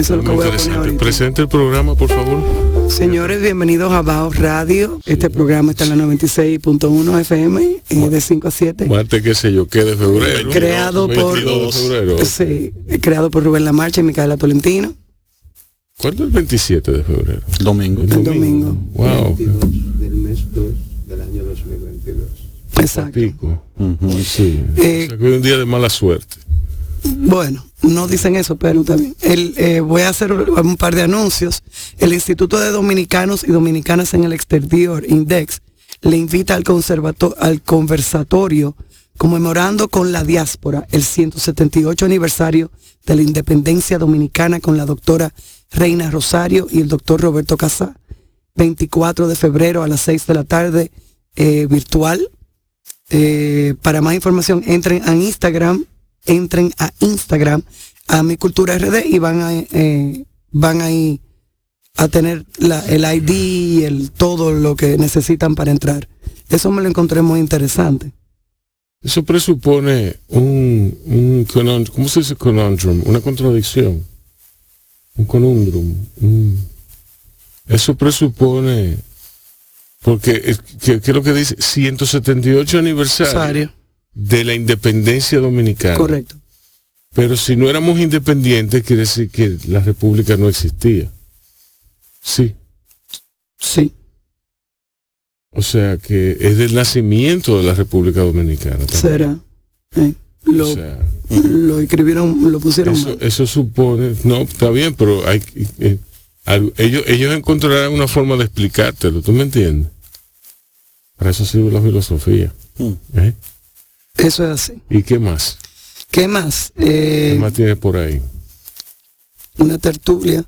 Eso es lo que voy a poner ahorita. Presente el programa, por favor. Señores, bienvenidos a Baos Radio. Este programa está en la 96.1 FM eh, de 5 a 7. Marte, qué sé yo, qué de febrero. Creado por 22 de febrero. sí, creado por Rubén Lamarcha y Micaela Tolentino. ¿Cuándo es el 27 de febrero? Domingo. El domingo. Wow. del mes 2 del año 2022. Exacto. Pico. Ujú. Sí. Eh, o sea, que es un día de mala suerte. Bueno, no dicen eso, pero también. Eh, voy a hacer un par de anuncios. El Instituto de Dominicanos y Dominicanas en el Exterior, INDEX, le invita al, al conversatorio conmemorando con la diáspora el 178 aniversario de la independencia dominicana con la doctora Reina Rosario y el doctor Roberto Casá. 24 de febrero a las 6 de la tarde, eh, virtual. Eh, para más información, entren a Instagram, entren a Instagram, a Mi Cultura RD y van a, eh, van ahí a tener la- el ID y el, todo lo que necesitan para entrar. Eso me lo encontré muy interesante. Eso presupone un, un conon- ¿cómo se dice conundrum? Una contradicción. Un conundrum. un- eso presupone, porque, ¿qué, qué es lo que dice? 178 aniversario de la independencia dominicana. correcto. Pero si no éramos independientes, quiere decir que la república no existía. Sí. Sí, O sea que es del nacimiento de la República Dominicana. también. será. Eh, lo, O sea, lo escribieron, lo pusieron Eso, mal. eso supone, no, está bien, pero hay, eh, al- ellos, ellos encontrarán una forma de explicártelo, ¿tú me entiendes? Para eso sirve la filosofía. Mm. ¿eh? Eso es así. ¿Y qué más? ¿Qué más? ¿Qué Eh, más tienes por ahí? una tertulia.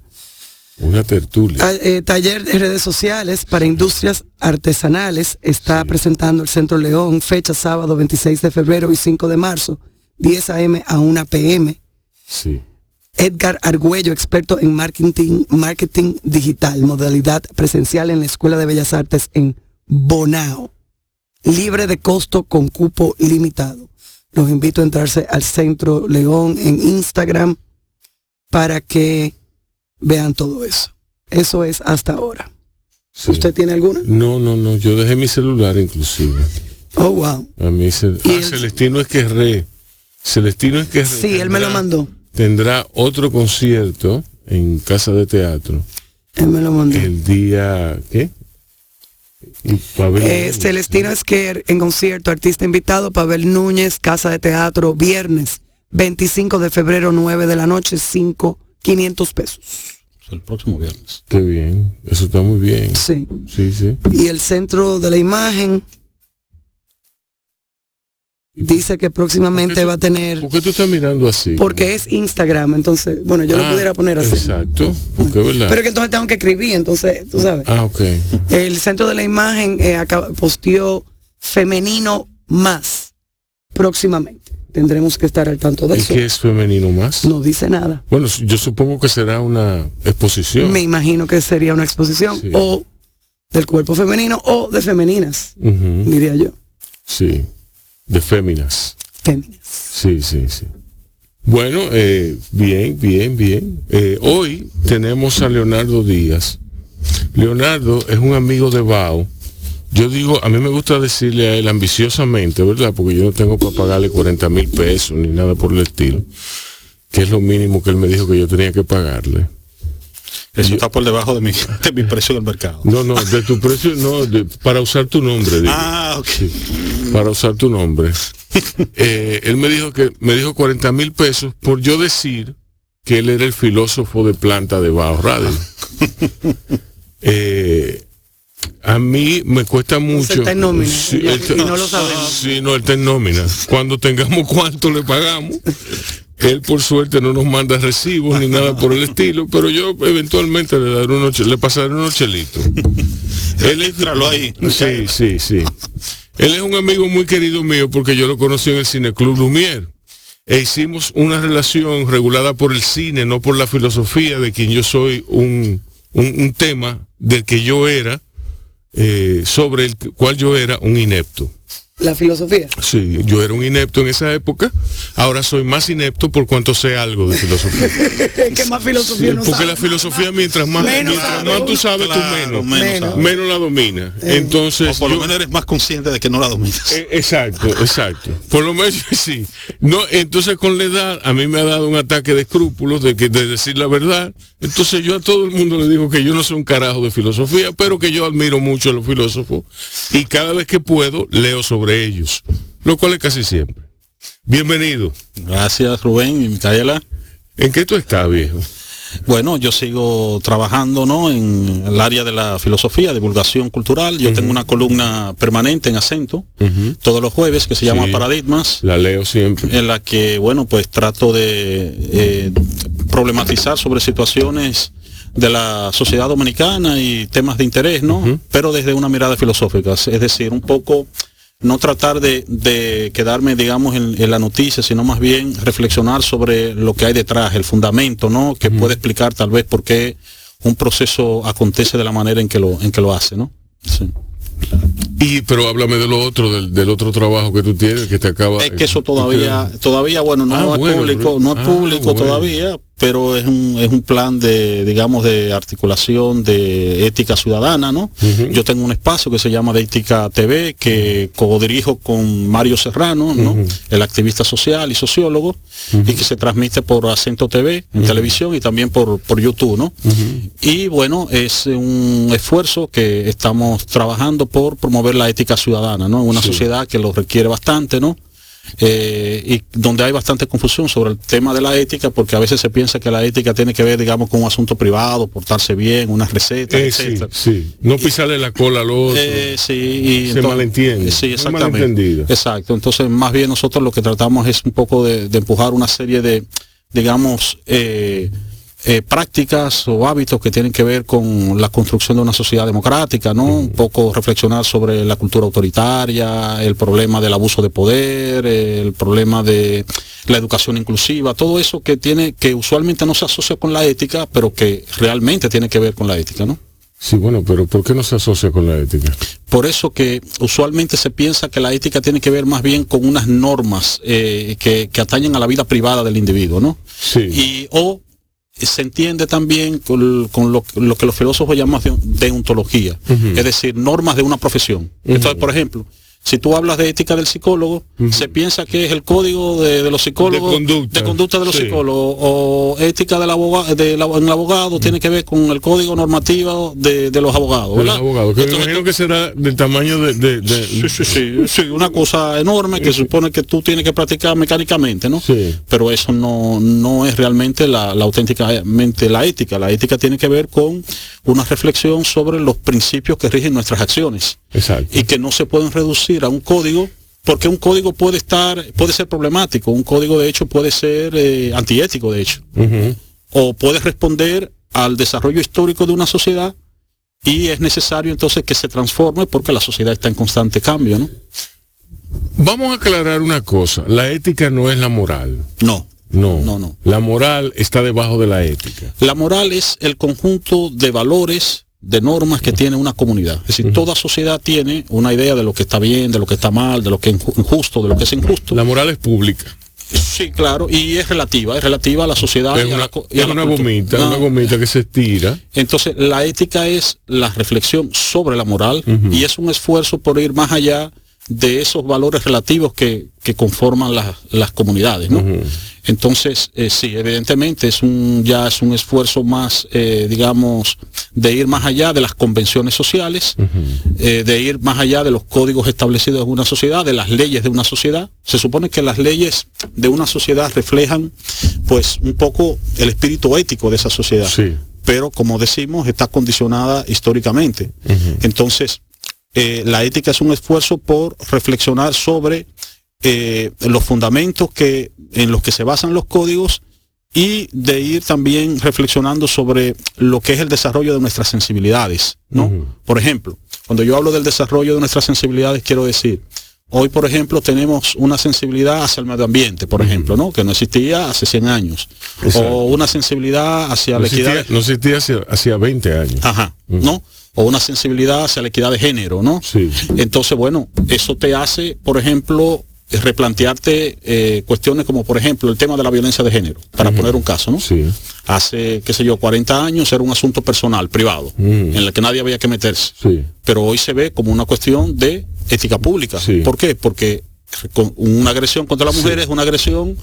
Una tertulia. Eh, taller de redes sociales para industrias artesanales está Sí. presentando el Centro León, fecha sábado 26 de febrero y 5 de marzo, 10 a.m. a 1 p.m. Sí. Edgar Argüello, experto en marketing, marketing digital, modalidad presencial en la Escuela de Bellas Artes en Bonao. Libre de costo con cupo limitado. Los invito a entrarse al Centro León en Instagram para que vean todo eso. Eso es hasta ahora. sí. ¿Usted tiene alguna? No, no, no, yo dejé mi celular inclusive. Oh, wow. A mí se, ¿Y ah, el- Celestino es que re. Celestino es que Sí, él me lo mandó. Tendrá otro concierto en Casa de Teatro Él me lo mandó. el día, ¿qué? Eh, Núñez, Celestino Esquer en concierto, artista invitado, Pavel Núñez, Casa de Teatro, viernes 25 de febrero, 9 de la noche, 5, 500 pesos. El próximo viernes. Qué bien, eso está muy bien. Sí. Sí, sí. Y el centro de la imagen dice que próximamente ¿Por qué tú- va a tener, ¿Por qué tú estás mirando así? porque es Instagram, entonces, bueno, yo lo Ah, pudiera poner así. Exacto, porque verdad. Pero que entonces tengo que escribir, entonces, tú sabes. ah, ok. El centro de la imagen eh, acaba- posteó femenino más próximamente. Tendremos que estar al tanto de ¿Y eso. qué es femenino más? No dice nada. Bueno, yo supongo que será una exposición. Me imagino que sería una exposición Sí. o del cuerpo femenino o de femeninas, diría yo. Sí, de féminas. Féminas. Sí, sí, sí. Bueno, eh, bien, bien, bien. Eh, hoy tenemos a Leonardo Díaz. Leonardo es un amigo de Bao. Yo digo, a mí me gusta decirle a él ambiciosamente, ¿verdad? Porque yo no tengo para pagarle 40 mil pesos ni nada por el estilo, que es lo mínimo que él me dijo que yo tenía que pagarle. Eso está por debajo de mi, de mi precio del mercado. No, no, de tu precio, no, de- para usar tu nombre. digo. Ah, ok. para usar tu nombre. Eh, él me dijo que me dijo 40 mil pesos por yo decir que él era el filósofo de planta de Bajo Radio. Eh, a mí me cuesta mucho. está en nómina, Sí, y- él está- y no lo sabemos. Sí, no, él está en nómina. Cuando tengamos cuánto le pagamos. Él por suerte no nos manda recibos ni nada por el estilo, pero yo eventualmente le daré unos, le pasaré unos chelitos. Él es, Entralo ahí. Sí, sí, sí. Él es un amigo muy querido mío porque yo lo conocí en el Cineclub Lumière. E hicimos una relación regulada por el cine, no por la filosofía, de quien yo soy un, un, un tema del que yo era, eh, sobre el cual yo era un inepto. La filosofía. Sí, yo era un inepto en esa época, ahora soy más inepto por cuanto sé algo de filosofía. ¿Qué más filosofía no Porque sabe? la filosofía mientras más, Menos mientras sabe más tú sabes, Claro, tú menos, menos Menos. sabe. menos la domina. O Entonces, por lo yo- menos eres más consciente de que no la dominas. eh, exacto, exacto. Por lo menos sí. No, entonces con la edad a mí me ha dado un ataque de escrúpulos de que de decir la verdad. Entonces yo a todo el mundo le digo que yo no soy un carajo de filosofía, pero que yo admiro mucho a los filósofos y cada vez que puedo leo sobre ellos, lo cual es casi siempre. Bienvenido. Gracias Rubén y Micaela. ¿En qué tú estás, viejo? Bueno, yo sigo trabajando ¿no? en el área de la filosofía, divulgación cultural. Yo tengo una columna permanente en acento todos los jueves que se llama Sí. Paradigmas. La leo siempre. en la que, bueno, pues trato de eh, problematizar sobre situaciones de la sociedad dominicana y temas de interés, ¿no? Pero desde una mirada filosófica, es decir, un poco no tratar de, de quedarme, digamos, en, en la noticia, sino más bien reflexionar sobre lo que hay detrás, el fundamento, ¿no? Que puede explicar tal vez por qué un proceso acontece de la manera en que lo, en que lo hace, ¿no? Sí. Y pero háblame de lo otro, del, del otro trabajo que tú tienes, que te acaba. Es que eso todavía, todavía bueno, no Ah, bueno, público, pero- no es ah, público bueno. todavía, pero es un, es un plan de, digamos, de articulación de ética ciudadana, ¿no? Yo tengo un espacio que se llama de Ética TV, que codirijo con Mario Serrano, ¿no? El activista social y sociólogo, y que se transmite por Acento TV en televisión y también por, por YouTube, ¿no? Y bueno, es un esfuerzo que estamos trabajando por promover la ética ciudadana, ¿no? En una sociedad que lo requiere bastante, ¿no? Eh, y donde hay bastante confusión sobre el tema de la ética, porque a veces se piensa que la ética tiene que ver, digamos, con un asunto privado, portarse bien, unas recetas, Eh, sí, sí. No pisarle la cola al otro. Eh, sí, y Se malentiende, Sí, exactamente. malentendido. Exacto. Entonces, más bien nosotros lo que tratamos es un poco de, de empujar una serie de, digamos, eh, eh, prácticas o hábitos que tienen que ver con la construcción de una sociedad democrática, ¿no? Un poco reflexionar sobre la cultura autoritaria, el problema del abuso de poder, el problema de la educación inclusiva, todo eso que tiene, que usualmente no se asocia con la ética, pero que realmente tiene que ver con la ética, ¿no? Sí, bueno, pero ¿por qué no se asocia con la ética? Por eso que usualmente se piensa que la ética tiene que ver más bien con unas normas eh, que, que atañen a la vida privada del individuo, ¿no? Sí. Y o se entiende también con, con lo, lo que los filósofos llaman de- deontología, es decir, normas de una profesión. Entonces, por ejemplo, si tú hablas de ética del psicólogo, se piensa que es el código de, de los psicólogos, De conducta. de conducta de los Sí. psicólogos, o ética del abogado, el abogado tiene que ver con el código normativo de, de los abogados. De los ¿verdad? abogados, que me imagino que será del tamaño de... de- de- Sí, sí, sí, sí, una cosa enorme que supone que tú tienes que practicar mecánicamente, ¿no? Sí. Pero eso no, no es realmente la, la auténticamente la ética. La ética tiene que ver con una reflexión sobre los principios que rigen nuestras acciones Exacto. y que no se pueden reducir a un código porque un código puede estar, puede ser problemático, un código de hecho puede ser eh, antiético de hecho, o puede responder al desarrollo histórico de una sociedad y es necesario entonces que se transforme porque la sociedad está en constante cambio, ¿no? Vamos a aclarar una cosa. La ética no es la moral. No. No. No, no. La moral está debajo de la ética. La moral es el conjunto de valores, de normas que tiene una comunidad. Es decir, toda sociedad tiene una idea de lo que está bien, de lo que está mal, de lo que es inju- injusto, de lo que es injusto. La moral es pública. Sí, claro, y es relativa, es relativa a la sociedad Es y a una, la, a es la una gomita, No, una gomita que se estira. Entonces, la ética es la reflexión sobre la moral y es un esfuerzo por ir más allá de esos valores relativos que, que conforman las- las comunidades, ¿no? Entonces, eh, sí, evidentemente es un, ya es un esfuerzo más, eh, digamos, de ir más allá de las convenciones sociales, eh, de ir más allá de los códigos establecidos en una sociedad, de las leyes de una sociedad. Se supone que las leyes de una sociedad reflejan, pues, un poco el espíritu ético de esa sociedad Sí. pero como decimos, está condicionada históricamente. Entonces, eh, la ética es un esfuerzo por reflexionar sobre eh, los fundamentos que, en los que se basan los códigos y de ir también reflexionando sobre lo que es el desarrollo de nuestras sensibilidades, ¿no? Por ejemplo, cuando yo hablo del desarrollo de nuestras sensibilidades, quiero decir, hoy, por ejemplo, tenemos una sensibilidad hacia el medio ambiente, por ejemplo, ¿no? Que no existía hace 100 años. Exacto. O una sensibilidad hacia No la equidad. existía, no existía hacía 20 años. Ajá, ¿no? O una sensibilidad hacia la equidad de género, ¿no? Sí. Entonces, bueno, eso te hace, por ejemplo, replantearte eh, cuestiones como, por ejemplo, el tema de la violencia de género, para poner un caso, ¿no? Sí. Hace, qué sé yo, 40 años era un asunto personal, privado, Mm. en el que nadie había que meterse. Sí. Pero hoy se ve como una cuestión de ética pública. Sí. ¿Por qué? Porque con- una agresión contra la mujer es una agresión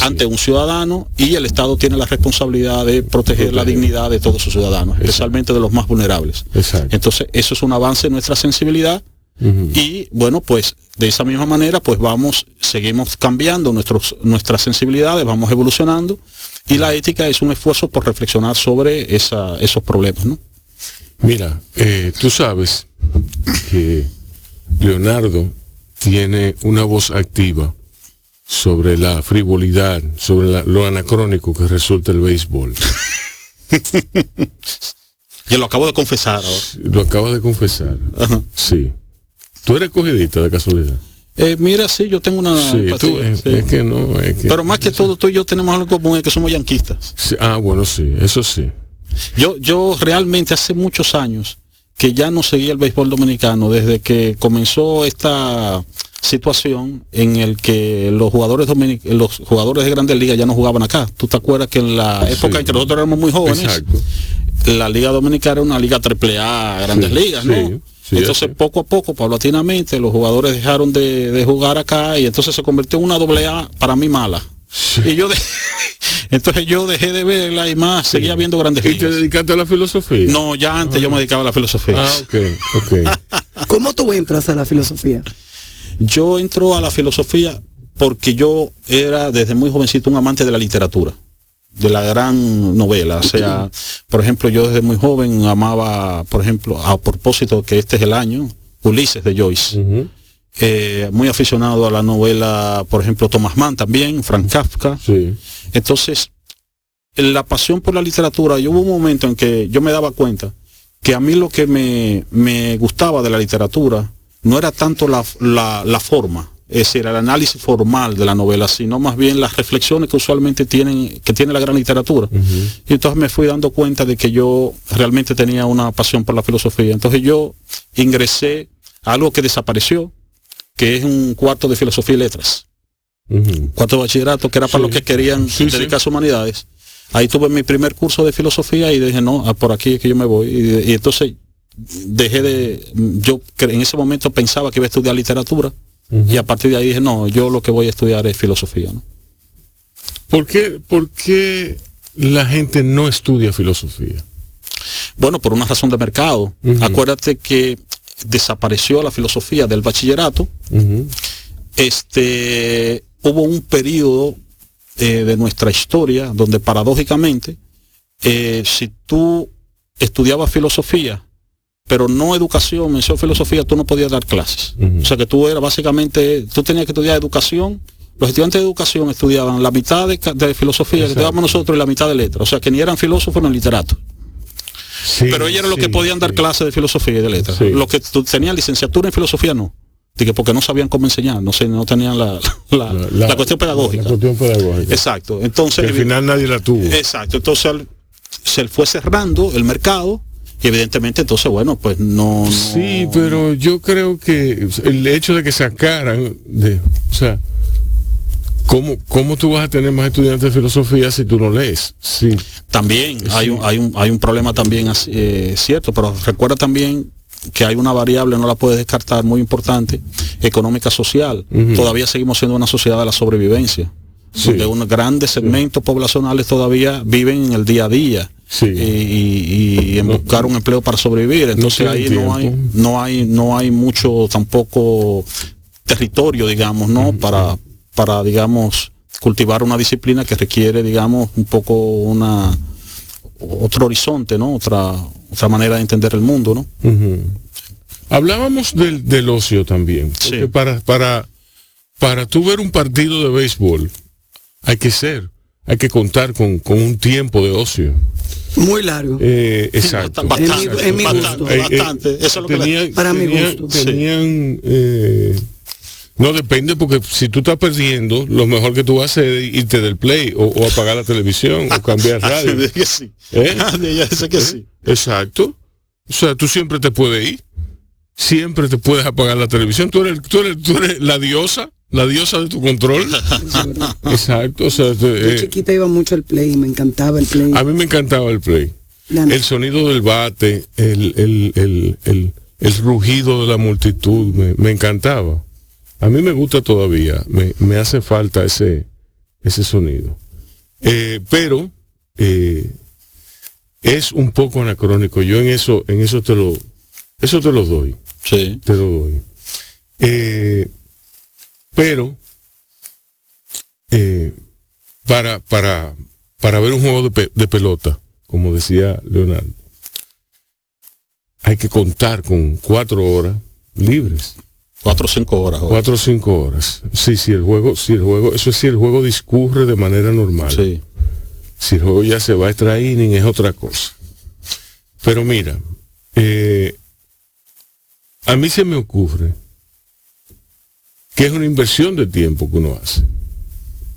ante un ciudadano y el Estado tiene la responsabilidad de proteger la dignidad de todos sus ciudadanos, especialmente de los más vulnerables. Exacto. Entonces, eso es un avance en nuestra sensibilidad y bueno, pues de esa misma manera, pues vamos, seguimos cambiando nuestros, nuestras sensibilidades, vamos evolucionando y la ética es un esfuerzo por reflexionar sobre esa- esos problemas, ¿no? Mira, eh, tú sabes que Leonardo tiene una voz activa sobre la frivolidad, sobre la- lo anacrónico que resulta el béisbol. Y lo acabo de confesar ahora. Lo acabas de confesar. Ajá. Sí. Tú eres cogidita de casualidad. Eh, mira, sí, yo tengo una... Sí, tú, pastilla, es, sí. es que no, es que- Pero más que todo, tú y yo tenemos algo común, es que somos yanquistas. Sí, ah, bueno, sí, eso sí. Yo, yo realmente hace muchos años que ya no seguía el béisbol dominicano desde que comenzó esta situación en el que los jugadores dominic- los jugadores de Grandes Ligas ya no jugaban acá. ¿Tú te acuerdas que en la época Sí. en que nosotros éramos muy jóvenes, Exacto. la Liga Dominicana era una liga triple A, Grandes Sí, Ligas, ¿no? sí, sí, entonces poco a poco, paulatinamente, los jugadores dejaron de, de jugar acá y entonces se convirtió en una doble A para mí mala. Y yo de- entonces yo dejé de verla y más, seguía viendo Grandes ¿Y te dedicaste a la filosofía? No, ya antes yo me dedicaba a la filosofía. Ah, ok, ok. ¿Cómo tú entras a la filosofía? Yo entro a la filosofía porque yo era desde muy jovencito un amante de la literatura, de la gran novela. O sea, por ejemplo, yo desde muy joven amaba, por ejemplo, a propósito que este es el año, Ulises de Joyce. Eh, muy aficionado a la novela, por ejemplo, Thomas Mann también, Frank Kafka. Sí. Entonces, la pasión por la literatura, yo hubo un momento en que yo me daba cuenta que a mí lo que me, me gustaba de la literatura no era tanto la, la- la forma, es decir, el análisis formal de la novela, sino más bien las reflexiones que usualmente tienen, que tiene la gran literatura. Y entonces me fui dando cuenta de que yo realmente tenía una pasión por la filosofía. Entonces yo ingresé a algo que desapareció, que es un cuarto de filosofía y letras Ujú. cuarto de bachillerato, que era para los que querían Sí, dedicarse a humanidades. Ahí tuve mi primer curso de filosofía y dije, no, ah, por aquí es que yo me voy. Y, y entonces dejé de, yo en ese momento pensaba que iba a estudiar literatura y a partir de ahí dije, no, yo lo que voy a estudiar es filosofía. ¿no? ¿Por qué, por qué la gente no estudia filosofía? Bueno, por una razón de mercado. Acuérdate que desapareció la filosofía del bachillerato. Este, hubo un periodo eh, de nuestra historia donde paradójicamente, eh, si tú estudiabas filosofía, pero no educación, mención filosofía, tú no podías dar clases. O sea que tú eras básicamente, tú tenías que estudiar educación. Los estudiantes de educación estudiaban la mitad de, filosofía que estudiábamos nosotros y la mitad de letras. O sea que ni eran filósofos ni literatos. Sí, Pero ellos eran los que podían dar clases de filosofía y de letras. Los que tenían licenciatura en filosofía no. Porque no sabían cómo enseñar, no sé, no tenían la, la, la cuestión pedagógica. La cuestión pedagógica. Exacto. Que Entonces, al final nadie la tuvo. exacto. Entonces al- se fue cerrando el mercado y evidentemente entonces, bueno, pues no. no- Sí, pero yo creo que el hecho de que sacaran de, o sea, ¿cómo, cómo tú vas a tener más estudiantes de filosofía si tú no lees? Sí. También hay un, hay un, hay un problema también así, eh, cierto, pero recuerda también que hay una variable, no la puedes descartar, muy importante, económica social. Todavía seguimos siendo una sociedad de la sobrevivencia. Sí. donde unos grandes segmentos poblacionales todavía viven en el día a día Sí. y, y- y en buscar un empleo para sobrevivir. Entonces ahí no hay, no hay, no hay mucho tampoco territorio, digamos, ¿no? Para, para, digamos, cultivar una disciplina que requiere, digamos, un poco una otro horizonte, ¿no? Otra, otra manera de entender el mundo, ¿no? Hablábamos del, del ocio también. Porque Sí. para, para, para tú ver un partido de béisbol, hay que ser, hay que contar con, con un tiempo de ocio. Muy largo. Eh, exacto. Bastante, En mi- en mi bastante, gusto. Eh, eh, bastante. Eso es lo que Para mi gusto. tenían, eh, no depende porque si tú estás perdiendo, lo mejor que tú haces es irte del play o, o apagar la televisión o cambiar radio. de que sí. ¿Eh? De ella dice que sí. Exacto. O sea, tú siempre te puedes ir. Siempre te puedes apagar la televisión. Tú eres, tú eres, tú eres la diosa, la diosa de tu control. Exacto. O sea, te- Yo eh, chiquita iba mucho al play, me encantaba el play. a mí me encantaba el play. La- El sonido del bate, el, el, el, el, el rugido de la multitud, me, me encantaba. A mí me gusta todavía, me, me hace falta ese, ese sonido. Eh, pero eh, es un poco anacrónico. Yo en eso, en eso te lo, eso te lo doy, Sí. te lo doy. Eh, pero para, para, para ver un juego de, pe- de pelota, como decía Leonardo, hay que contar con cuatro horas libres, Cuatro o cinco horas. ahora. cuatro o cinco horas. Sí, si el juego, si el juego, eso es si el juego discurre de manera normal. Sí. Si el juego ya se va a extra inning es otra cosa. Pero mira, eh, a mí se me ocurre que es una inversión de tiempo que uno hace,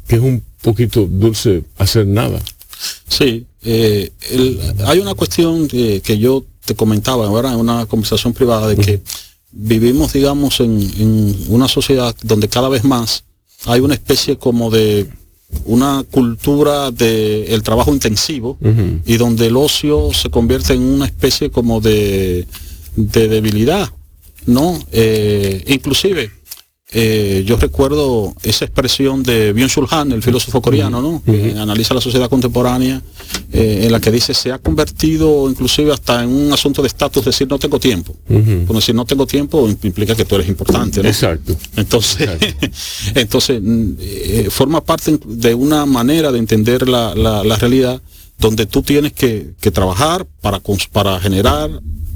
que es un poquito dulce hacer nada. Sí, eh, el- hay una cuestión que, que yo te comentaba ahora en una conversación privada de que vivimos, digamos, en, en una sociedad donde cada vez más hay una especie como de una cultura de el trabajo intensivo y donde el ocio se convierte en una especie como de, de debilidad, ¿no? Eh, inclusive, eh, yo recuerdo esa expresión de Byung-Chul Han, el filósofo coreano, ¿no? Que analiza la sociedad contemporánea, eh, en la que dice se ha convertido inclusive hasta en un asunto de estatus decir no tengo tiempo. Ujú. Porque si no tengo tiempo implica que tú eres importante, ¿no? Exacto. Entonces, entonces mm, eh, forma parte de una manera de entender la, la- la realidad donde tú tienes que, que trabajar para, para generar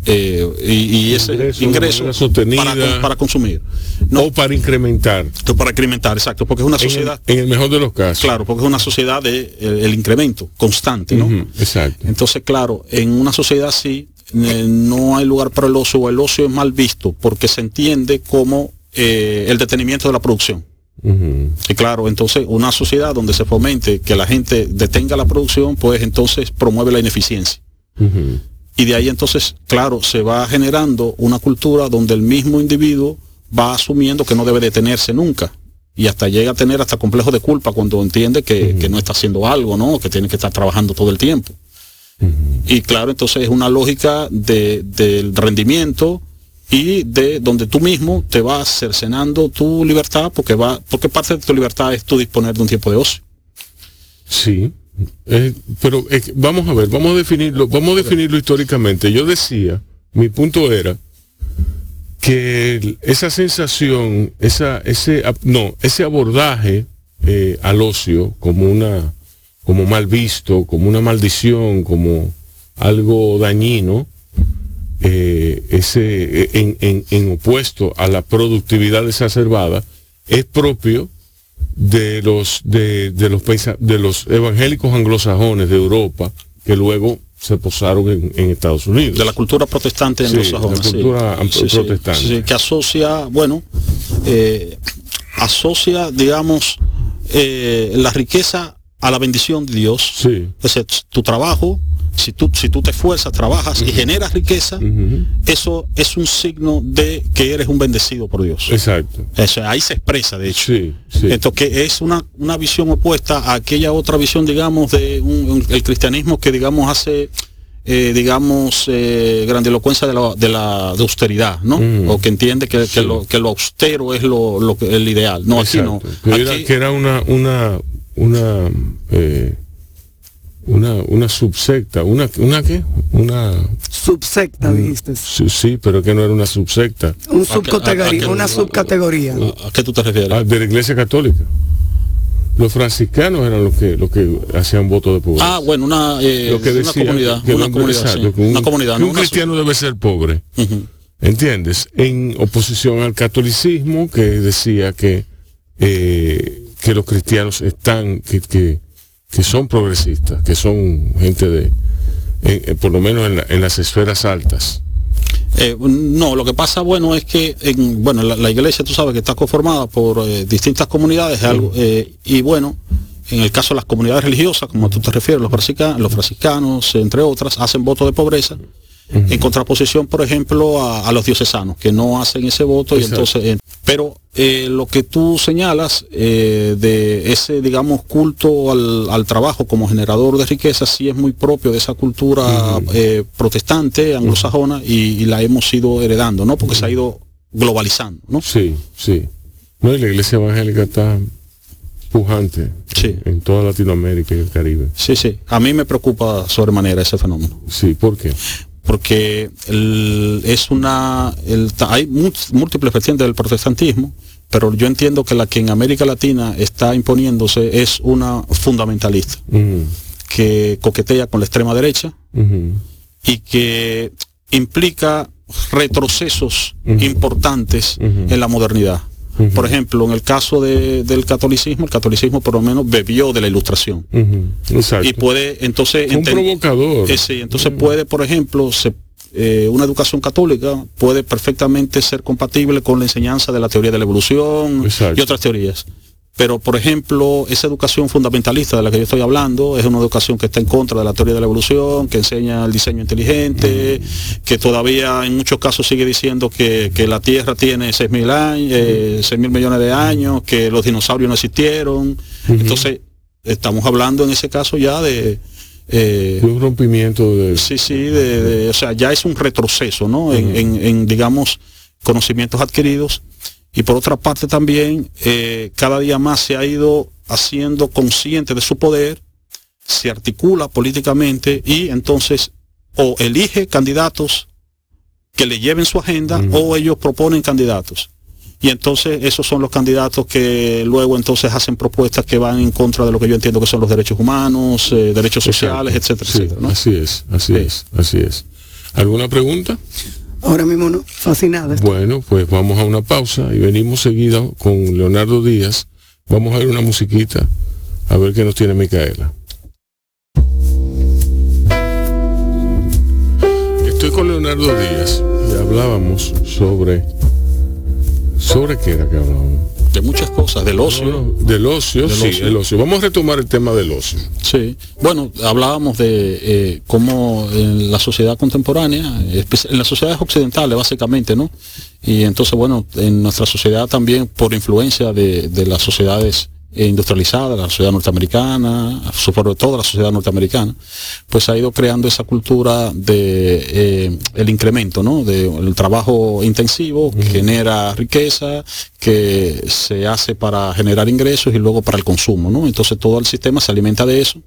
eh, y, y ese Ingreso ingreso sostenida. para, con- para consumir. No, O para incrementar, para incrementar, exacto, porque es una en el, sociedad, en el mejor de los casos. claro, porque es una sociedad de el, el incremento constante, ¿no? Exacto. Entonces, claro, en una sociedad así eh, no hay lugar para el ocio el ocio es mal visto porque se entiende como eh, el detenimiento de la producción. Y claro, entonces una sociedad donde se fomente que la gente detenga la producción, pues entonces promueve la ineficiencia. Y de ahí entonces, claro, se va generando una cultura donde el mismo individuo va asumiendo que no debe detenerse nunca. Y hasta llega a tener hasta complejo de culpa cuando entiende que, que no está haciendo algo, ¿no? Que tiene que estar trabajando todo el tiempo. Y claro, entonces es una lógica de, del rendimiento y de donde tú mismo te vas cercenando tu libertad porque va, porque parte de tu libertad es tú disponer de un tiempo de ocio. Sí, eh, pero eh, vamos a ver, vamos a definirlo, vamos a definirlo históricamente. Yo decía, mi punto era que esa sensación, esa, ese, no, ese abordaje eh, al ocio como una, como mal visto, como una maldición, como algo dañino, ese en, en- en opuesto a la productividad exacerbada, es propio de los de, de los pensa- de los evangélicos anglosajones de Europa que luego se posaron en, en Estados Unidos. de la cultura protestante Sí, anglosajona, la cultura am- protestante. sí, sí, que asocia, bueno, eh, asocia, digamos, eh, la riqueza a la bendición de Dios. Sí. Es decir, tu trabajo, si tú, si tú te esfuerzas, trabajas y generas riqueza, eso es un signo de que eres un bendecido por Dios. Exacto. Eso, ahí se expresa, de hecho. Sí, sí. Entonces, que es una, una visión opuesta a aquella otra visión, digamos, de un- un- el cristianismo que, digamos, hace, eh, digamos, eh, grandilocuencia de la, de la de austeridad, ¿no? Mm. O que entiende que, que lo, que lo austero es lo, lo que, el ideal. No, aquí no. Exacto. Que era, Aquí- que era una una una eh, una una subsecta, una una qué? Una Subsecta, dijiste. sí, sí, pero que no era una subsecta Un ¿A qué- a- a subcategoría, una subcategoría. ¿A, a qué tú te refieres? ah, de la Iglesia Católica. Los franciscanos eran los que los que hacían voto de pobreza. Ah, bueno, una, eh, lo que una comunidad, que una comunidad, sí. exacto, que un, una comunidad, que no un una cristiano debe ser pobre. ¿Entiendes? En oposición al catolicismo que decía que eh, que los cristianos están, que, que, que son progresistas, que son gente de, en- por lo menos en, la- en las esferas altas. Eh, no, lo que pasa, bueno, es que en, bueno, la, la iglesia, tú sabes que está conformada por eh, distintas comunidades, algo, eh, y bueno, en el caso de las comunidades religiosas, como tú te refieres, los franciscanos, entre otras, hacen voto de pobreza, en contraposición, por ejemplo, a, a los diocesanos, que no hacen ese voto, y entonces, eh, pero eh, lo que tú señalas eh, de ese, digamos, culto al, al trabajo como generador de riqueza, sí es muy propio de esa cultura protestante, anglosajona, y, y la hemos ido heredando, ¿no? Porque se ha ido globalizando, ¿no? Sí, sí. No, y la iglesia evangélica está pujante Sí. en toda Latinoamérica y el Caribe. Sí, sí. A mí me preocupa sobremanera ese fenómeno. Sí, ¿por qué? Porque el- es una el- hay múltiples vertientes del protestantismo pero yo entiendo que la que en América Latina está imponiéndose es una fundamentalista que coquetea con la extrema derecha y que implica retrocesos importantes en la modernidad. Por ejemplo, en el caso de- del catolicismo, el catolicismo por lo menos bebió de la ilustración. ujú. Exacto. Y puede entonces... Un provocador. Eh, sí, entonces puede, por ejemplo, se- eh, una educación católica puede perfectamente ser compatible con la enseñanza de la teoría de la evolución Exacto. y otras teorías. Pero, por ejemplo, esa educación fundamentalista de la que yo estoy hablando es una educación que está en contra de la teoría de la evolución, que enseña el diseño inteligente, que todavía en muchos casos sigue diciendo que, que la Tierra tiene 6.000 años, eh, 6.000 millones de años, que los dinosaurios no existieron. Entonces, estamos hablando en ese caso ya de... eh, un rompimiento de... Sí, sí, de, de- o sea, ya es un retroceso, ¿no? En, en- en, digamos, conocimientos adquiridos. Y por otra parte también, eh, cada día más se ha ido haciendo consciente de su poder, se articula políticamente y entonces o elige candidatos que le lleven su agenda o ellos proponen candidatos. Y entonces esos son los candidatos que luego entonces hacen propuestas que van en contra de lo que yo entiendo que son los derechos humanos, eh, derechos sociales, Exacto. etcétera, Sí, etcétera. ¿no? Así es, así Sí. es, así es. ¿Alguna pregunta? Ahora mismo no, fascinada. Bueno, pues vamos a una pausa y venimos seguida con Leonardo Díaz. Vamos a ver una musiquita, a ver qué nos tiene Micaela. Estoy con Leonardo Díaz y hablábamos sobre... ¿Sobre qué era que hablábamos? De muchas cosas, del ocio. No, no, del ocio, Del sí, ocio. el ocio. Vamos a retomar el tema del ocio. Sí. Bueno, hablábamos de eh, cómo en la sociedad contemporánea, en las sociedades occidentales básicamente, ¿no? Y entonces, bueno, en nuestra sociedad también, por influencia de, de las sociedades eh, industrializadas, la sociedad norteamericana, sobre todo la sociedad norteamericana, pues ha ido creando esa cultura de eh, el incremento, ¿no? Del trabajo intensivo que genera riqueza, que se hace para generar ingresos y luego para el consumo, ¿no? Entonces todo el sistema se alimenta de eso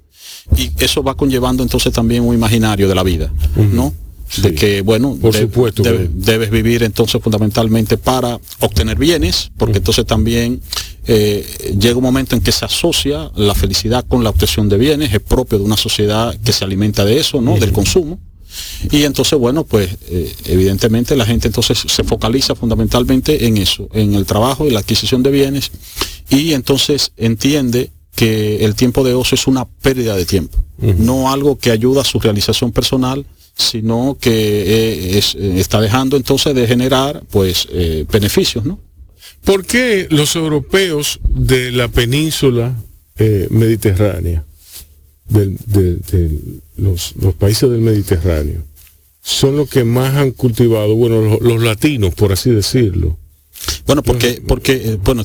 y eso va conllevando entonces también un imaginario de la vida, ¿no? De Sí. que, bueno, Por supuesto debes vivir entonces fundamentalmente para obtener bienes, porque entonces también eh, llega un momento en que se asocia la felicidad con la obtención de bienes, es propio de una sociedad que se alimenta de eso, ¿no? Del consumo. Y entonces, bueno, pues eh, evidentemente la gente entonces se focaliza fundamentalmente en eso, en el trabajo y la adquisición de bienes, y entonces entiende que el tiempo de ocio es una pérdida de tiempo, no algo que ayuda a su realización personal, sino que eh, es- está dejando entonces de generar pues eh, beneficios, ¿no? ¿Por qué los europeos de la península eh, mediterránea, de, de los, los países del Mediterráneo, son los que más han cultivado, bueno, los, los latinos, por así decirlo? Bueno, porque, porque eh, bueno,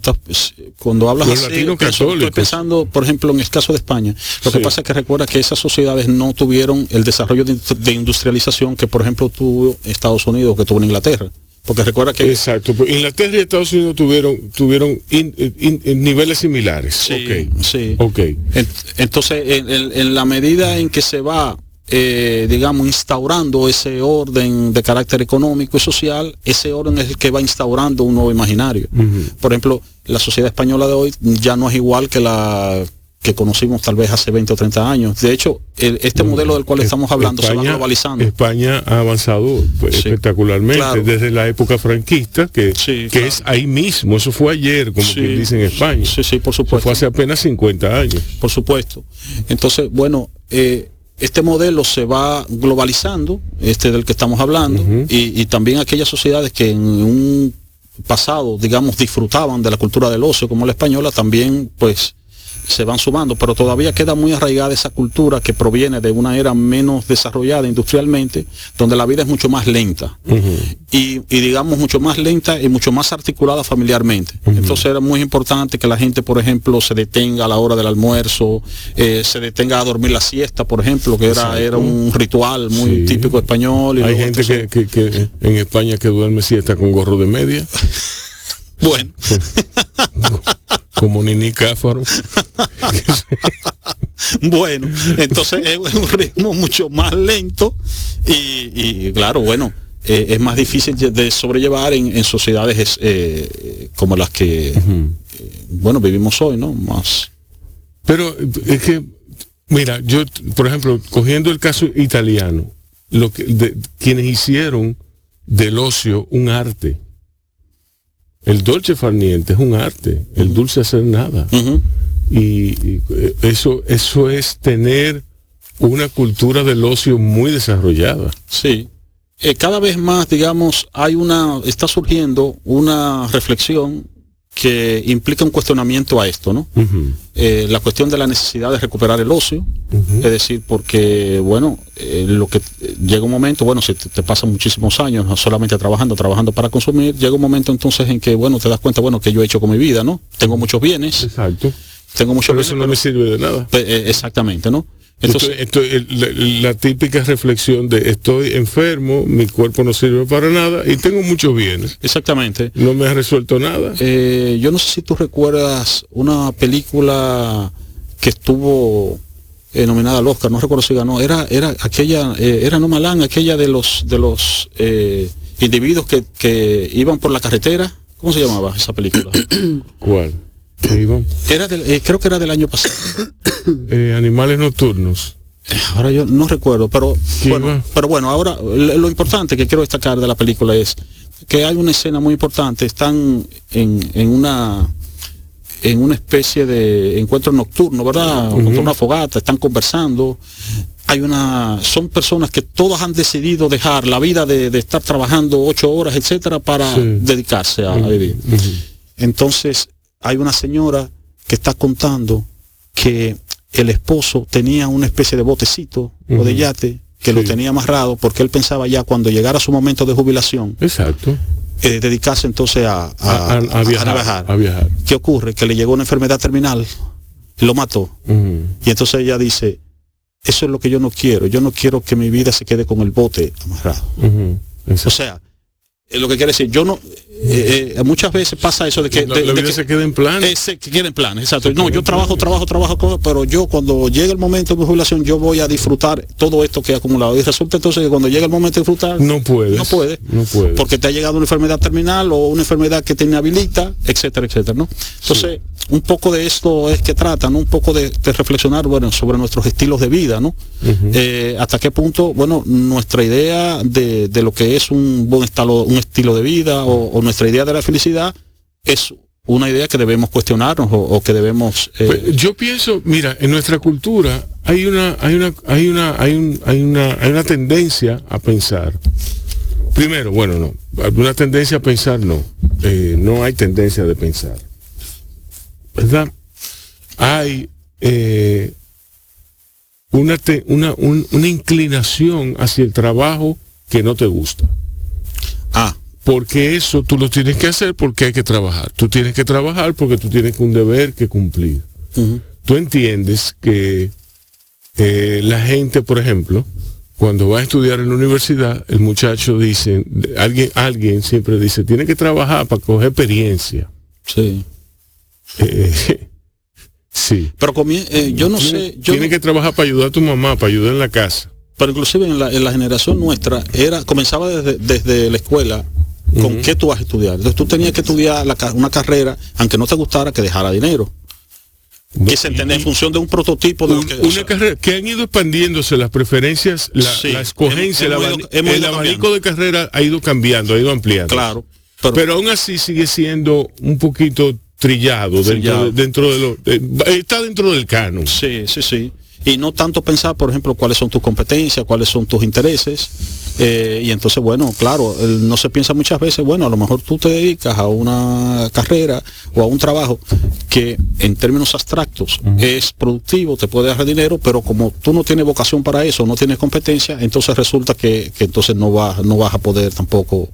cuando hablas Los así, estoy pensando, por ejemplo, en el caso de España. Lo que pasa es que recuerda que esas sociedades no tuvieron el desarrollo de, de industrialización que, por ejemplo, tuvo Estados Unidos, que tuvo en Inglaterra. Porque recuerda que Exacto. Inglaterra y Estados Unidos tuvieron, tuvieron in- in- in- niveles similares. Sí, sí. Ok. En- Entonces, en, en- en la medida en que se va, eh, digamos, instaurando ese orden de carácter económico y social, ese orden es el que va instaurando un nuevo imaginario. Por ejemplo, la sociedad española de hoy ya no es igual que la que conocimos tal vez hace 20 o 30 años. De hecho, el- este modelo del cual estamos hablando se va globalizando. España ha avanzado pues, Sí, espectacularmente claro. desde la época franquista, que, Sí, que claro. es ahí mismo, eso fue ayer, como Sí, quien dice en España. Sí, sí, por Eso supuesto. fue hace apenas 50 años. por supuesto. Entonces, bueno, eh, este modelo se va globalizando, este del que estamos hablando, y, y también aquellas sociedades que en un pasado, digamos, disfrutaban de la cultura del ocio, como la española, también, pues, se van sumando, pero todavía queda muy arraigada esa cultura que proviene de una era menos desarrollada industrialmente, donde la vida es mucho más lenta y, y, digamos mucho más lenta y mucho más articulada familiarmente. Entonces era muy importante que la gente, por ejemplo, se detenga a la hora del almuerzo, eh, se detenga a dormir la siesta, por ejemplo, que era, era un ritual muy Sí. típico español. y Hay gente entonces- que, que- que en España que duerme siesta con gorro de media, Bueno, como Nini Cáfaro. bueno, entonces es un ritmo mucho más lento y, y, claro, bueno, eh, es más difícil de- sobrellevar en, en sociedades eh, como las que, eh, bueno, vivimos hoy, ¿no? Más... Pero es que, mira, yo, por ejemplo, cogiendo el caso italiano, lo que, de, quienes hicieron del ocio un arte. El dolce far niente es un arte, el dulce hacer nada. Y, eh, eso, eso es tener una cultura del ocio muy desarrollada. Sí. Eh, cada vez más, digamos, hay una, está surgiendo una reflexión que implica un cuestionamiento a esto, ¿no? Eh, la cuestión de la necesidad de recuperar el ocio, es decir, porque, bueno, eh, lo que eh, llega un momento, bueno, si te, te pasan muchísimos años, no solamente trabajando, trabajando para consumir, llega un momento entonces en que, bueno, te das cuenta, bueno, que yo he hecho con mi vida, ¿no? Tengo muchos bienes, Exacto. tengo muchos Pero bienes, eso no pero- me sirve de nada. exactamente, ¿no? Estoy- el- la, la típica reflexión de estoy enfermo, mi cuerpo no sirve para nada y tengo muchos bienes. exactamente. No me ha resuelto nada. Eh, yo no sé si tú recuerdas una película que estuvo eh, nominada al Oscar, no recuerdo si ganó, era, era aquella, eh, era No Malán, aquella de los de los eh, individuos que, que iban por la carretera. ¿Cómo se llamaba esa película? ¿Cuál? Era del- eh, creo que era del año pasado. Eh, animales nocturnos. Ahora yo no recuerdo, pero ¿Qué bueno, pero bueno, ahora lo importante que quiero destacar de la película es que hay una escena muy importante, están en, en una en una especie de encuentro nocturno, ¿verdad? A una fogata, están conversando. Hay una, son personas que todas han decidido dejar la vida de, de estar trabajando ocho horas, etcétera, para Sí. dedicarse a, a vivir. Entonces, hay una señora que está contando que el esposo tenía una especie de botecito o de yate que lo tenía amarrado porque él pensaba ya cuando llegara su momento de jubilación Exacto. eh, dedicarse entonces a, a- A, viajar. ¿Qué ocurre? Que le llegó una enfermedad terminal, lo mató. Y entonces ella dice, eso es lo que yo no quiero, yo no quiero que mi vida se quede con el bote amarrado. O sea, lo que quiere decir, yo no, eh, eh, muchas veces pasa eso de que... La, de- la de vida que- se queda en plan. ese que quieren plan, exacto. Se No, queda yo en trabajo, trabajo, trabajo, pero yo cuando llegue el momento de mi jubilación, yo voy a disfrutar todo esto que he acumulado. Y resulta entonces que cuando llega el momento de disfrutar, No puedes. no puede, No puedes. porque te ha llegado una enfermedad terminal o una enfermedad que te inhabilita, etcétera, etcétera, ¿no? Entonces, un poco de esto es que trata, ¿no? Un poco de, de reflexionar, bueno, sobre nuestros estilos de vida, ¿no? Eh, hasta qué punto, bueno, nuestra idea de, de lo que es un buen estilo, un estilo de vida o, nuestra idea de la felicidad es una idea que debemos cuestionarnos o, que debemos eh, Pues, yo pienso, mira, en nuestra cultura hay una, hay una, hay una, hay un, hay una, hay una tendencia a pensar. Primero, bueno, no, una tendencia a pensar no, Eh, no hay tendencia de pensar, ¿verdad? Hay eh, una, te- una, un- una inclinación hacia el trabajo que no te gusta. Ah, Porque eso tú lo tienes que hacer porque hay que trabajar. Tú tienes que trabajar porque tú tienes un deber que cumplir. Tú entiendes que eh, la gente, por ejemplo, cuando va a estudiar en la universidad, el muchacho dice, alguien, alguien siempre dice, tiene que trabajar para coger experiencia. sí. Eh, sí. Pero eh, yo no Tiene- sé, yo tiene no- que trabajar para ayudar a tu mamá, para ayudar en la casa. Pero inclusive en la, en la generación nuestra era comenzaba desde, desde la escuela con qué tú vas a estudiar. Entonces tú tenías que estudiar la una carrera, aunque no te gustara, que dejara dinero. que se entiende en función de un prototipo de lo Un- que, o una sea, carrera que han ido expandiéndose las preferencias, la, Sí, la escogencia, hemos- el, hemos ido- abanico de carrera ha ido cambiando, ha ido ampliando. claro. Pero, Pero, aún así sigue siendo un poquito trillado, dentro Trillado. de, dentro de lo eh, está dentro del canon. sí, sí, sí. Y no tanto pensar, por ejemplo, cuáles son tus competencias, cuáles son tus intereses. eh, y entonces, bueno, claro, no se piensa muchas veces, bueno, a lo mejor tú te dedicas a una carrera o a un trabajo que en términos abstractos es productivo, te puede dar dinero, pero como tú no tienes vocación para eso, no tienes competencia, entonces resulta que, que entonces no vas, no vas a poder tampoco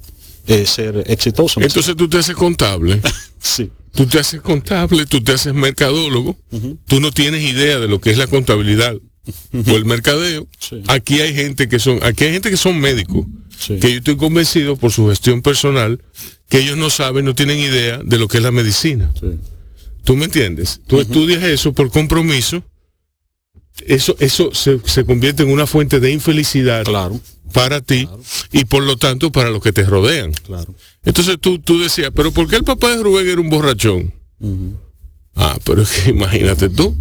eh, ser exitoso. Entonces tú te haces contable, sí. tú te haces contable, tú te haces mercadólogo, tú no tienes idea de lo que es la contabilidad o el mercadeo. Sí. Aquí hay gente que son, aquí hay gente que son médicos, Sí. que yo estoy convencido por su gestión personal, que ellos no saben, no tienen idea de lo que es la medicina. Sí. ¿Tú me entiendes? Tú estudias eso por compromiso, eso, eso se, se convierte en una fuente de infelicidad Claro, para ti y por lo tanto para los que te rodean. claro. Entonces tú, tú decías, pero ¿por qué el papá de Rubén era un borrachón? Ah, pero es que imagínate tú.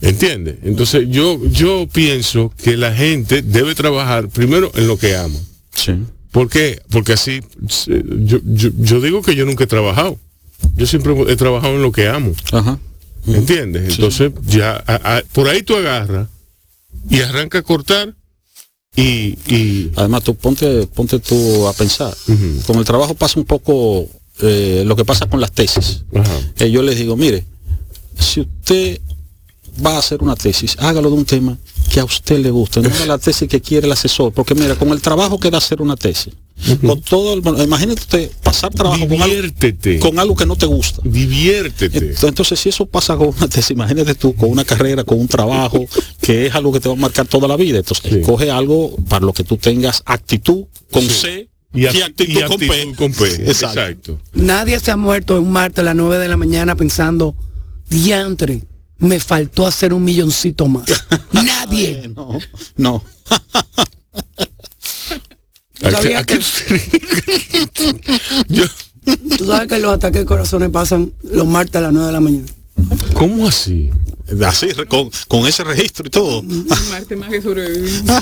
¿Entiendes? Entonces yo, yo pienso que la gente debe trabajar primero en lo que ama. Sí. ¿Por qué? Porque así, eh, yo, yo, yo digo que yo nunca he trabajado. Yo siempre he trabajado en lo que amo. Ajá. ¿Entiendes? Entonces ya a- a- por ahí tú agarras y arranca a cortar y, y Además, tú ponte, ponte tú a pensar. Con el trabajo pasa un poco eh, lo que pasa con las tesis. Que yo les digo, mire, si usted va a hacer una tesis, hágalo de un tema que a usted le guste, no haga la tesis que quiere el asesor, porque mira, con el trabajo que da hacer una tesis, con todo el, bueno, imagínate usted pasar trabajo con algo, diviértete, con algo que no te gusta. diviértete. Ent- Entonces, si eso pasa con una tesis, imagínate tú con una carrera, con un trabajo, que es algo que te va a marcar toda la vida. Entonces, Sí. escoge algo para lo que tú tengas actitud con Sí. C Y, y, act- actitud, y con P. actitud con P. Exacto. Exacto. Nadie se ha muerto un martes a las 9 de la mañana pensando, diantre, me faltó hacer un milloncito más. Nadie. No, no. ¿A qué- sabías a qué- Yo- Tú sabes que los ataques de corazones pasan los martes a las 9 de la mañana. ¿Cómo así? Así, con, con ese registro y todo. Marte más que sobrevivir.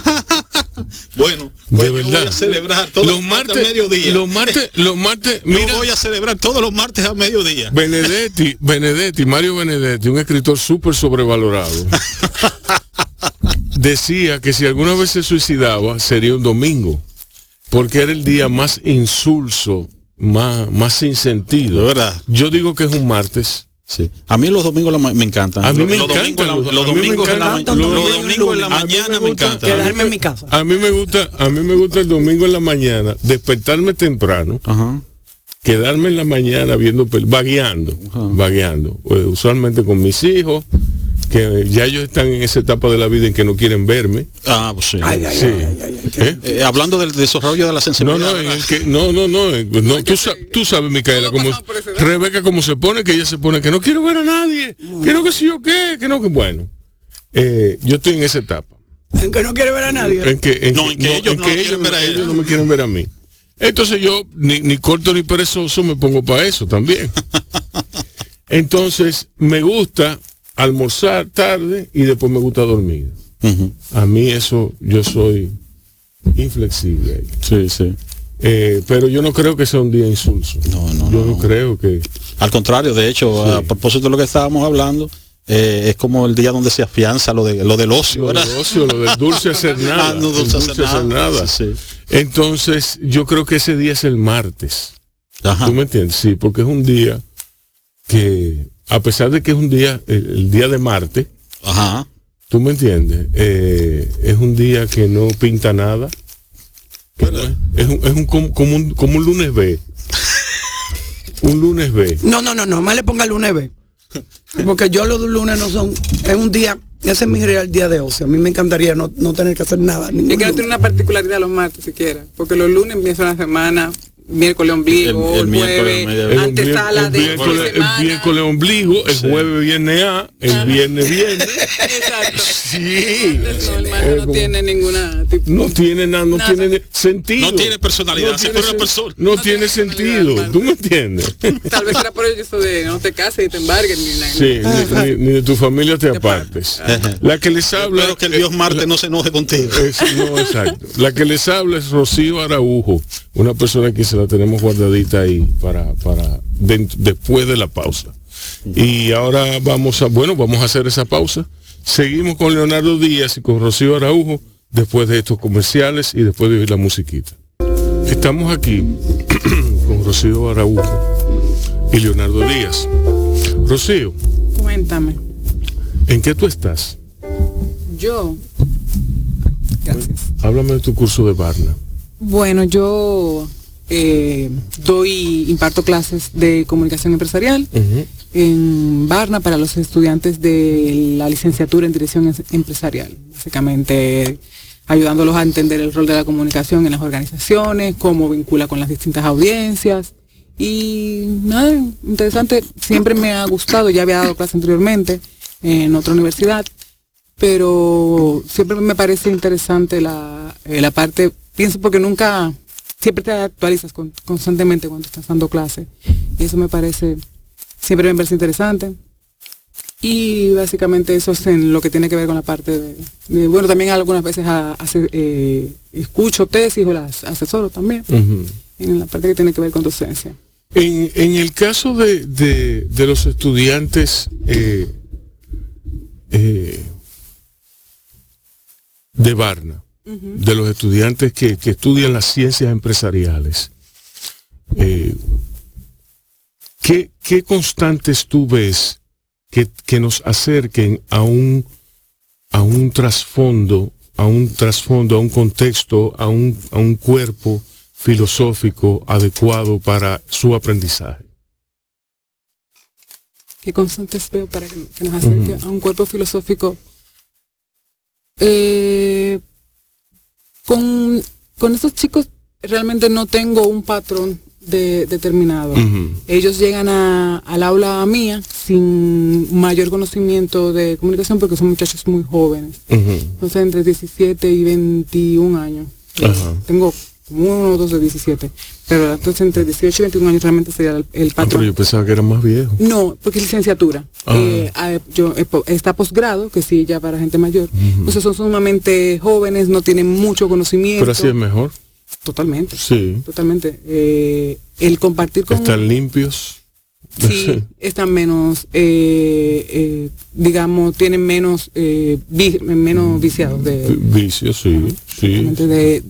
Bueno, De yo verdad. voy a celebrar todos los martes, a mediodía. los martes, los martes, Yo mira, voy a celebrar todos los martes a mediodía. Benedetti, Benedetti, Mario Benedetti, un escritor súper sobrevalorado, decía que si alguna vez se suicidaba sería un domingo, porque era el día más insulso, más, más sin De sentido. verdad. Yo digo que es un martes. Sí. A mí los domingos la me encantan. A mí Los- me los domingos en la- encantan, los domingos en la los domingos en mañana me encantan. Quedarme en mi casa. A mí me gusta, a mí me gusta el domingo en la mañana, despertarme temprano, Ajá. quedarme en la mañana viendo, vagueando, vagueando, eh, usualmente con mis hijos, que ya ellos están en esa etapa de la vida en que no quieren verme. Ah, pues sí. Ay, ay, Sí. ay, ay, ay, ay, qué- ¿Eh? Eh, hablando del desarrollo de la No, sensibilidad. no, en ¿verdad? el que, no, no, no, eh, no, tú, sa- tú sabes, Micaela, como. Rebeca como se pone, que ella se pone que no quiero ver a nadie, que no que si yo qué, que no que bueno. Eh, yo estoy en esa etapa. En que no quiere ver a nadie. En que, No, en que ellos no quieren ver a ella. ellos no me quieren ver a mí. Entonces yo, ni, ni corto ni perezoso, me pongo para eso también. Entonces, me gusta almorzar tarde y después me gusta dormir. A mí eso, yo soy inflexible. ahí. Sí, sí. Eh, pero yo no creo que sea un día insulso. No, no, yo no. no creo que... Al contrario, de hecho, a propósito de lo que estábamos hablando, eh, es como el día donde se afianza lo de lo del ocio, Lo ¿verdad? del ocio, lo del dulce hacer nada. Ah, no, dulce hacer nada. Sí, sí. Entonces, yo creo que ese día es el martes. Ajá. ¿Tú me entiendes? Sí, porque es un día que, a pesar de que es un día, el, el día de Marte, Ajá. ¿tú me entiendes? Eh, es un día que no pinta nada. Es, un, es un como, como un como un lunes B. un lunes B. No, no, no, no, más le ponga lunes B. Porque yo los lunes no son, es un día, ese es mi real día de ocio. A mí me encantaría no, no tener que hacer nada. ningún Es que no lunes. tiene una particularidad los martes siquiera, porque los lunes empieza una semana miércoles ombligo, El- el el, miércoles jueves, El antesala de el miércoles, el semana. miércoles ombligo, el Sí. jueves viene A, el viernes viene. Exacto. Sí. Entonces, no, el tiene ninguna tipo- No tiene nada, no Nada. tiene sentido. No tiene personalidad, No tiene sen- persona. No, No tiene tiene sentido. ¿Tú me entiendes? Tal vez era por eso de no te cases y te embarguen ni nada. Sí, ni, ni- ni de tu familia te Te apartes. Ajá. La que les habla. Espero que el Dios Marte no se enoje contigo. Es- no, exacto. La que les habla es Rocío Araujo, una persona que se la tenemos guardadita ahí para, para después de la pausa. Y ahora vamos a, bueno, vamos a hacer esa pausa. Seguimos con Leonardo Díaz y con Rocío Araujo después de estos comerciales y después de oír la musiquita. Estamos aquí con Rocío Araujo y Leonardo Díaz. Rocío, Cuéntame. ¿en qué tú estás? Yo. Gracias. Háblame de tu curso de Barna. Bueno, yo eh, doy, imparto clases de comunicación empresarial en Barna para los estudiantes de la licenciatura en dirección es- empresarial. Básicamente ayudándolos a entender el rol de la comunicación en las organizaciones, cómo vincula con las distintas audiencias. Y nada, interesante, siempre me ha gustado, ya había dado clase anteriormente en otra universidad, pero siempre me parece interesante la, eh, la parte, pienso porque nunca, siempre te actualizas con- constantemente cuando estás dando clase. Y eso me parece, siempre me parece interesante. Y básicamente eso es en lo que tiene que ver con la parte de, de- bueno, también algunas veces a- hace- eh, escucho tesis o las asesoro también, en la parte que tiene que ver con docencia. En, en el caso de, de- de los estudiantes eh, eh, de De los estudiantes que, que estudian las ciencias empresariales, eh, ¿qué, qué constantes tú ves que, que nos acerquen a un, a un trasfondo, a un trasfondo, a un contexto, a un, a un cuerpo filosófico adecuado para su aprendizaje? ¿Qué constantes veo para que, que nos acerque a un cuerpo filosófico? Eh, con, con estos chicos realmente no tengo un patrón de- determinado. Ellos llegan a- al aula mía sin mayor conocimiento de comunicación porque son muchachos muy jóvenes. Ujú. No sé, entre 17 y 21 años. Tengo uno o dos de 17. Pero entonces entre 18 y 21 años realmente sería el, el Ah, pero patrón. yo pensaba que era más viejo. No, porque es licenciatura. Ah. Eh, yo, eh, está posgrado, que sí, ya para gente mayor. Entonces son sumamente jóvenes, no tienen mucho conocimiento. Pero así es mejor. Totalmente. Sí. Totalmente. Eh, el compartir con... Están limpios. Sí, están menos, eh, eh, digamos, tienen menos, eh, vi- menos viciados de, Vicios, sí. Sí. De,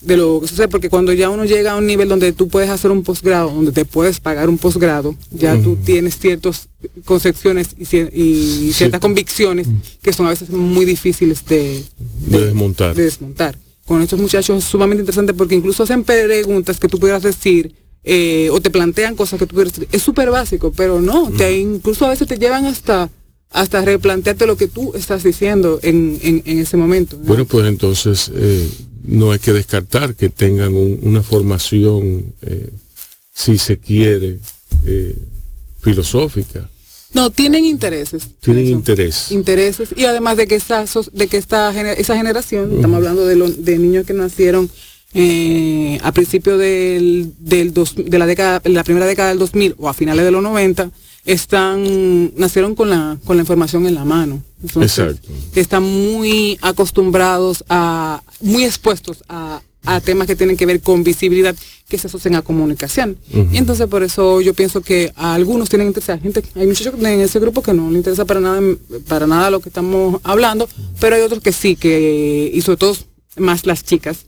de lo que sucede, porque cuando ya uno llega a un nivel donde tú puedes hacer un posgrado, donde te puedes pagar un posgrado, ya tú tienes ciertas concepciones y, cier- y ciertas convicciones que son a veces muy difíciles de, De desmontar. de desmontar. Con estos muchachos es sumamente interesante porque incluso hacen preguntas que tú pudieras decir eh, o te plantean cosas que tú decir. Es súper básico, pero no, te, incluso a veces te llevan hasta hasta replantearte lo que tú estás diciendo en, en, en ese momento. ¿no? Bueno, pues entonces eh, no hay que descartar que tengan un- una formación, eh, si se quiere, eh, filosófica. No, tienen intereses. Tienen interés. Intereses. Y además de que esta, sos- de que esta esa generación, estamos hablando de, lo- de niños que nacieron eh, a principio del, del dos- de la década, la primera década del 2000 o a finales de los 90, están, nacieron con la, con la información en la mano. Entonces, Exacto. están muy acostumbrados a, muy expuestos a, a temas que tienen que ver con visibilidad que se asocian a comunicación. Y entonces por eso yo pienso que a algunos tienen interés, hay gente, hay muchachos en ese grupo que no le interesa para nada, para nada lo que estamos hablando, pero hay otros que sí, que, y sobre todo más las chicas,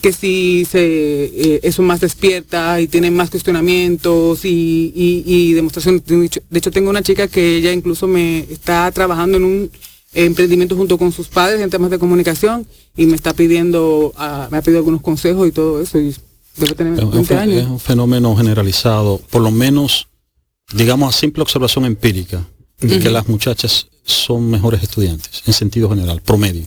que sí se eh, eso más despierta y tienen más cuestionamientos y, y, y demostración. De hecho, de hecho, tengo una chica que ella incluso me está trabajando en un emprendimiento junto con sus padres en temas de comunicación y me está pidiendo, ah, me ha pedido algunos consejos y todo eso y debe tener Es un, 20 fe- es años. un fenómeno generalizado, por lo menos, digamos a simple observación empírica, de que las muchachas son mejores estudiantes, en sentido general, promedio.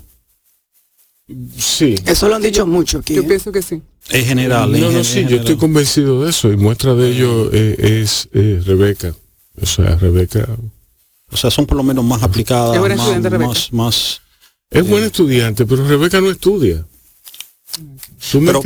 Sí. Eso lo han dicho mucho aquí. Yo ¿eh? pienso que sí. En general. No, en no, sí, yo estoy convencido de eso y muestra de ello eh, es eh, Rebeca. O sea, Rebeca O sea, son por lo menos más aplicadas, Es buena más, estudiante, Rebeca. más, más- es buena estudiante, pero Rebeca no estudia. ¿Tú me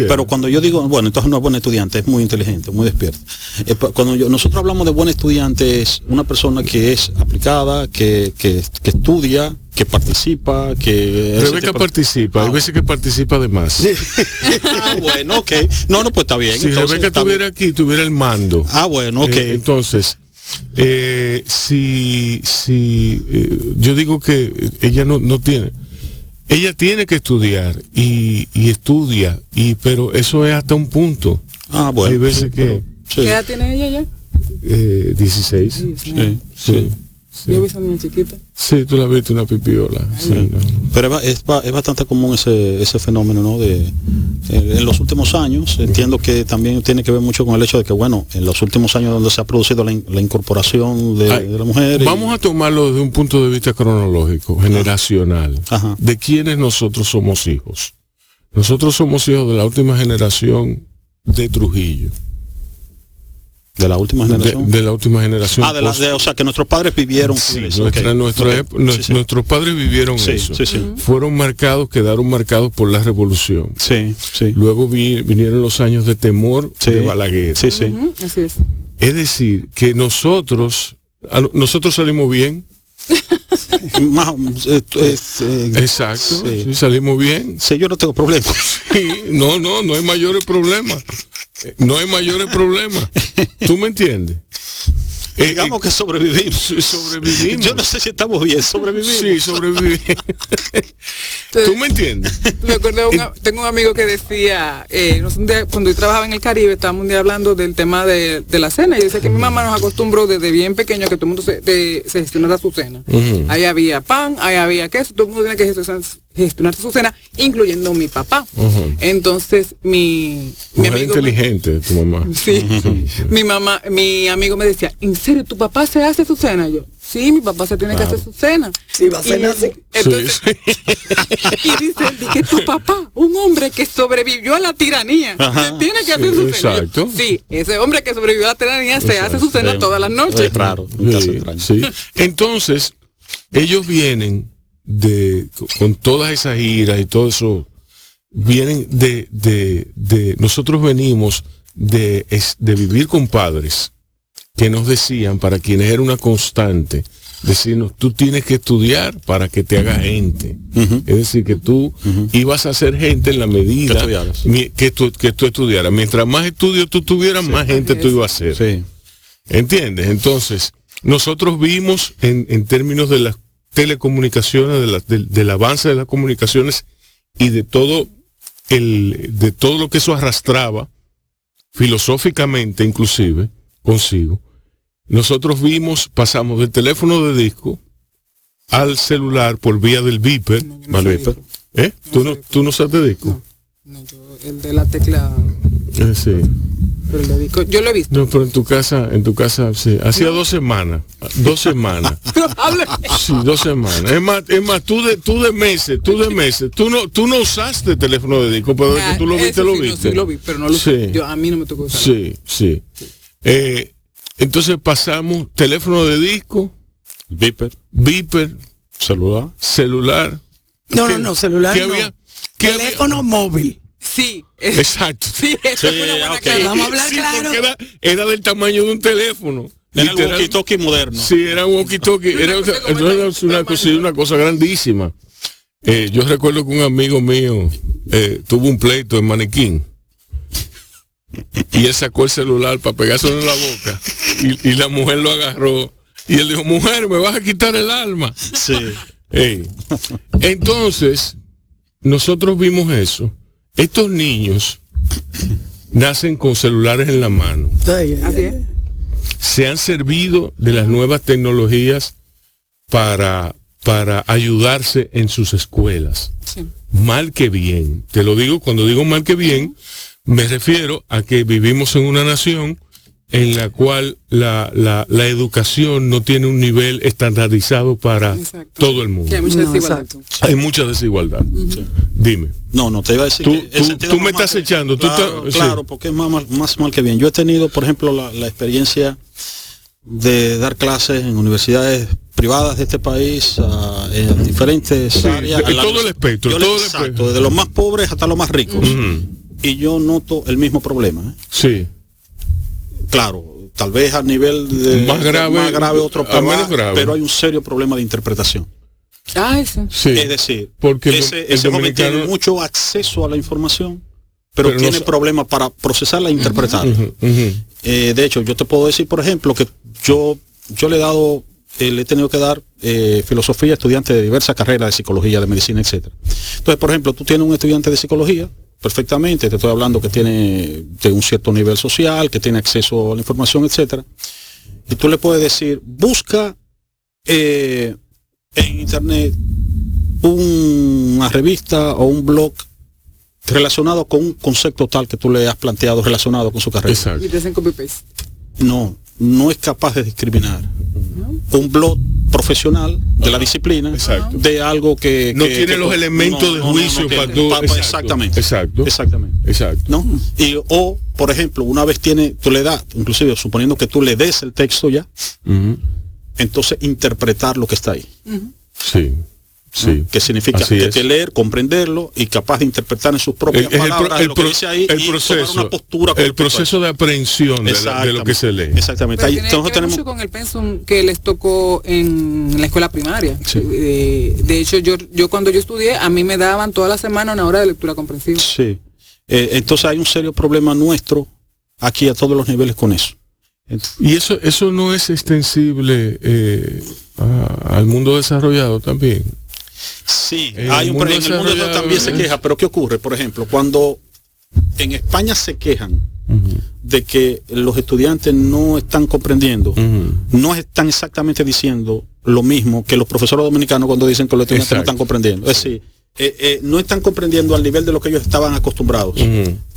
Pero, cuando yo digo, bueno, entonces no es buena estudiante, es muy inteligente, muy despierta. Eh, pa- Cuando yo- nosotros hablamos de buena estudiante es una persona que es aplicada, que, que, que estudia, que participa, que... Rebeca participa, hay Ah. veces que participa de más. Ah, bueno, ok. No, no, pues está bien. Si entonces, Rebeca estuviera aquí, tuviera el mando. Ah, bueno, ok. Eh, entonces, eh, si, si eh, yo digo que ella no, no tiene, ella tiene que estudiar y, y estudia, y pero eso es hasta un punto. ah, bueno. Hay veces que Sí, ¿Qué edad tiene ella ya? eh, 16. sí, Sí, sí. Yo vi esa niña chiquita. Sí, tú la viste una pipiola. Sí, no. Pero es, ba- es, ba- es bastante común ese, ese fenómeno, ¿no? De, en los últimos años, entiendo que también tiene que ver mucho con el hecho de que, bueno, en los últimos años donde se ha producido la, in- la incorporación de, Ay, de la mujer. y- Vamos a tomarlo desde un punto de vista cronológico, generacional. Ajá. ¿De quiénes nosotros somos hijos? Nosotros somos hijos de la última generación de Trujillo. De la última De, generación. de la última generación. ah, de la, post- de- o sea, que nuestros padres vivieron. Sí, eso, nuestra- nuestra ok, ep- nue- sí, sí. Nuestros padres vivieron Sí, eso. sí, sí. Fueron marcados, quedaron marcados por la revolución. Sí, sí. Luego vi- vinieron los años de temor Sí. de Balaguer. Sí, sí. Así es. Es decir, que nosotros, a nosotros salimos bien. Más, eh, Exacto. Sí. salimos bien. sí, yo no tengo problema. Sí, no, no, no hay mayores problemas. No hay mayores problemas. ¿Tú me entiendes? Eh, Digamos eh, que sobrevivimos. sí, sobrevivimos. Yo no sé si estamos bien, sobrevivimos. Sí, sobrevivimos. ¿Tú me entiendes? Me acuerdo, de un a- tengo un amigo que decía, eh, día, cuando yo trabajaba en el Caribe, estábamos un día hablando del tema de, de la cena, y decía que mi mamá nos acostumbró desde bien pequeño a que todo el mundo se, de- se gestionara su cena. Ahí había pan, ahí había queso, todo el mundo tenía que gestionar, gestionar su cena, incluyendo mi papá. Entonces, mi, mi Mujer amigo... me- inteligente, tu mamá. Sí. mi mamá, mi amigo me decía, ¿en serio tu papá se hace su cena? Yo, sí, mi papá se tiene que hacer su cena. Sí, va a cenar así. Entonces, Sí, y dice, "Di que tu papá, un hombre que sobrevivió a la tiranía, Ajá, se tiene que sí, hacer su cena. exacto. Sí, ese hombre que sobrevivió a la tiranía se hace su cena todas las noches. Es raro, un caso Sí, extraño. sí. Entonces, ellos vienen de, con todas esas iras y todo eso, vienen de, de, de nosotros venimos de, de vivir con padres que nos decían, para quienes era una constante, decirnos, tú tienes que estudiar para que te haga gente. Es decir, que tú ibas a ser gente en la medida Que que, tú, que tú estudiaras. Mientras más estudios tú tuvieras, más gente tú ibas a ser. Sí. ¿Entiendes? Entonces, nosotros vimos en, en términos de las telecomunicaciones, de la- del- del avance de las comunicaciones y de todo el, de todo lo que eso arrastraba, filosóficamente inclusive, consigo, nosotros vimos, pasamos del teléfono de disco al celular por vía del beeper. No, no. ¿Eh? ¿Tú no, tú no sabes de disco? No, yo, el de la tecla, Eh, sí. Pero el de disco, yo lo he visto. No, pero en tu casa, en tu casa, sí. Hacía dos semanas. Dos semanas. Sí, dos semanas. Es más, es más, tú de, tú de meses, tú de meses, tú no, tú no usaste teléfono de disco, pero de que tú lo Ah, viste, lo no, viste. sí lo vi, pero no lo Sí. yo, a mí no me tocó usar. Sí, sí. Eh, entonces pasamos teléfono de disco, Viper, beeper, celular. celular. No, ¿Qué- no, no, celular ¿Qué no. había? ¿Qué había? Teléfono móvil. Sí, es- Exacto. sí, eso Sí, es una buena ok. cara. Vamos a hablar Sí, claro. porque era, era del tamaño de un teléfono. Era Literal- walkie-talkie moderno. Sí, era un walkie-talkie. Era, una, cosa, una cosa grandísima. Eh, yo recuerdo que un amigo mío eh, tuvo un pleito en Manequín. Y él sacó el celular para pegárselo en la boca. Y, y la mujer lo agarró. Y él dijo, mujer, me vas a quitar el alma. Sí. Entonces, nosotros vimos eso. Estos niños nacen con celulares en la mano se han servido de las nuevas tecnologías para, para ayudarse en sus escuelas. Sí. Mal que bien. Te lo digo, cuando digo mal que bien, me refiero a que vivimos en una nación en la cual la, la, la educación no tiene un nivel estandarizado para Exacto. todo el mundo. Hay mucha desigualdad. Hay mucha desigualdad. Dime. No, no, te iba a decir Tú- que tú- me estás que- echando, tú claro, sí. porque es más mal, más mal que bien. Yo he tenido, por ejemplo, la, la experiencia de dar clases en universidades privadas de este país ah, en diferentes Sí, áreas. de- A la- todo el espectro, yo todo el exacto, espectro. desde los más pobres hasta los más ricos. Y yo noto el mismo problema. ¿eh? Sí. Claro, tal vez a nivel de Más grave, más grave otro, a menos grave. pero hay un serio problema de interpretación. Ay, sí. Sí. Es decir, Porque ese, el ese joven tiene mucho acceso a la información, pero, Pero tiene problemas para procesarla e interpretarla. Eh, de hecho, yo te puedo decir, por ejemplo, que yo, yo le he dado, eh, le he tenido que dar eh, filosofía a estudiantes de diversas carreras de psicología, de medicina, etcétera. Entonces, por ejemplo, tú tienes un estudiante de psicología, perfectamente, te estoy hablando que tiene de un cierto nivel social, que tiene acceso a la información, etcétera. Y tú le puedes decir, busca eh, en internet una revista o un blog relacionado con un concepto tal que tú le has planteado relacionado con su carrera. Exacto. Y te hacen copy paste. No, no es capaz de discriminar. Un blog profesional de la disciplina Exacto. de algo que No que- tiene que- los elementos de juicio para tú- exacto, exactamente exacto. exactamente Exacto. ¿no? Y, o, por ejemplo, una vez tiene, tú le das, inclusive suponiendo que tú le des el texto ya. Entonces interpretar lo que está ahí. Sí. Sí. Que significa Así que, es. que leer, comprenderlo y capaz de interpretar en sus propias El- es el pro- palabras el lo que pro- dice ahí el y tomar proceso, una postura el proceso de aprehensión de, la- de lo que se lee. Exactamente. Pero Ahí, tiene entonces que ver tenemos mucho con el pensum que les tocó en la escuela primaria. Sí. Eh, de hecho, yo, yo cuando yo estudié, a mí me daban toda la semana una hora de lectura comprensiva. Sí. Eh, entonces hay un serio problema nuestro aquí a todos los niveles con eso. Y eso, eso no es extensible eh, a- al mundo desarrollado también. Sí, En hay el un mundo pro- en el mundo desarrollado, también se queja, pero ¿qué ocurre? Por ejemplo, cuando en España se quejan de que los estudiantes no están comprendiendo, no están exactamente diciendo lo mismo que los profesores dominicanos cuando dicen que los estudiantes no están comprendiendo. Es decir, eh, eh, no están comprendiendo al nivel de lo que ellos estaban acostumbrados,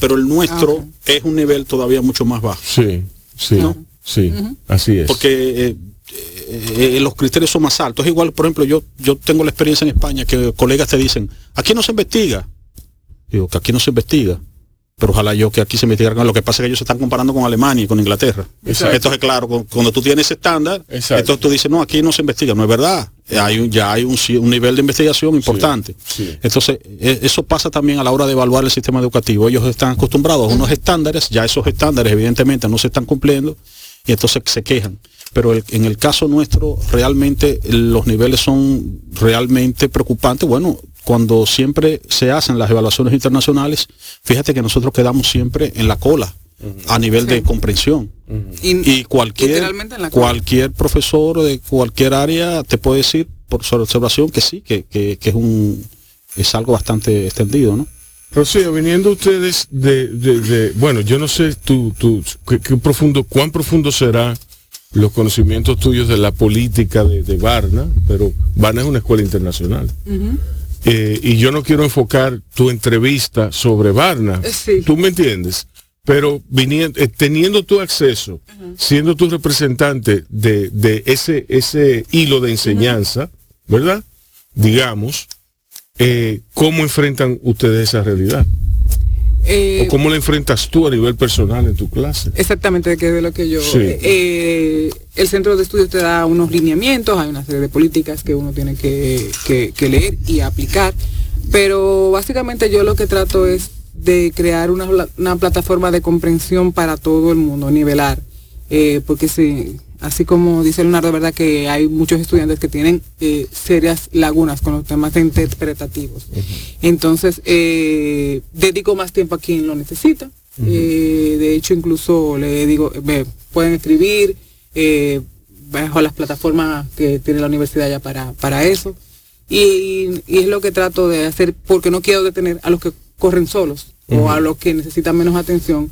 pero el nuestro Ah, es un nivel todavía mucho más bajo. Sí, sí, ¿No? sí, así es. porque eh, eh, eh, los criterios son más altos. Es igual, por ejemplo, yo, yo tengo la experiencia en España que colegas te dicen, aquí no se investiga. Digo, que aquí no se investiga. Pero ojalá yo que aquí se investigara. Lo que pasa es que ellos se están comparando con Alemania y con Inglaterra. Exacto. Entonces, claro, cu- cuando tú tienes ese estándar, Exacto. entonces tú dices, no, aquí no se investiga. No es verdad. Hay un, ya hay un, nivel de investigación importante. sí. Entonces, e- eso pasa también a la hora de evaluar el sistema educativo. Ellos están acostumbrados a unos estándares, ya esos estándares evidentemente no se están cumpliendo y entonces se quejan. Pero el- en el caso nuestro, realmente los niveles son realmente preocupantes. Bueno, cuando siempre se hacen las evaluaciones internacionales, fíjate que nosotros quedamos siempre en la cola a nivel de comprensión. Y, Y cualquier, cualquier profesor de cualquier área te puede decir por su observación que sí, que, que- que es un es algo bastante extendido, ¿no? Rocío, viniendo ustedes de, de- de- bueno, yo no sé tú, tú, qué, qué profundo, cuán profundo será los conocimientos tuyos de la política de, de Varna, pero Varna es una escuela internacional. Eh, y yo no quiero enfocar tu entrevista sobre Varna. Sí. ¿Tú me entiendes? Pero viniendo, eh, teniendo tu acceso, siendo tu representante de, de ese, ese hilo de enseñanza, ¿verdad? Digamos, eh, ¿cómo enfrentan ustedes esa realidad? eh, ¿O cómo la enfrentas tú a nivel personal en tu clase? Exactamente, que es de lo que yo... Sí. eh, el centro de estudios te da unos lineamientos, hay una serie de políticas que uno tiene que, que- que leer y aplicar, pero básicamente yo lo que trato es de crear una, una plataforma de comprensión para todo el mundo, nivelar, eh, porque sí, así como dice Leonardo, verdad que hay muchos estudiantes que tienen eh, serias lagunas con los temas interpretativos. Entonces, eh, dedico más tiempo a quien lo necesita. De hecho, incluso le digo, ve, pueden escribir bajo las plataformas que tiene la universidad ya para, para eso. Y, y es lo que trato de hacer porque no quiero detener a los que corren solos o a los que necesitan menos atención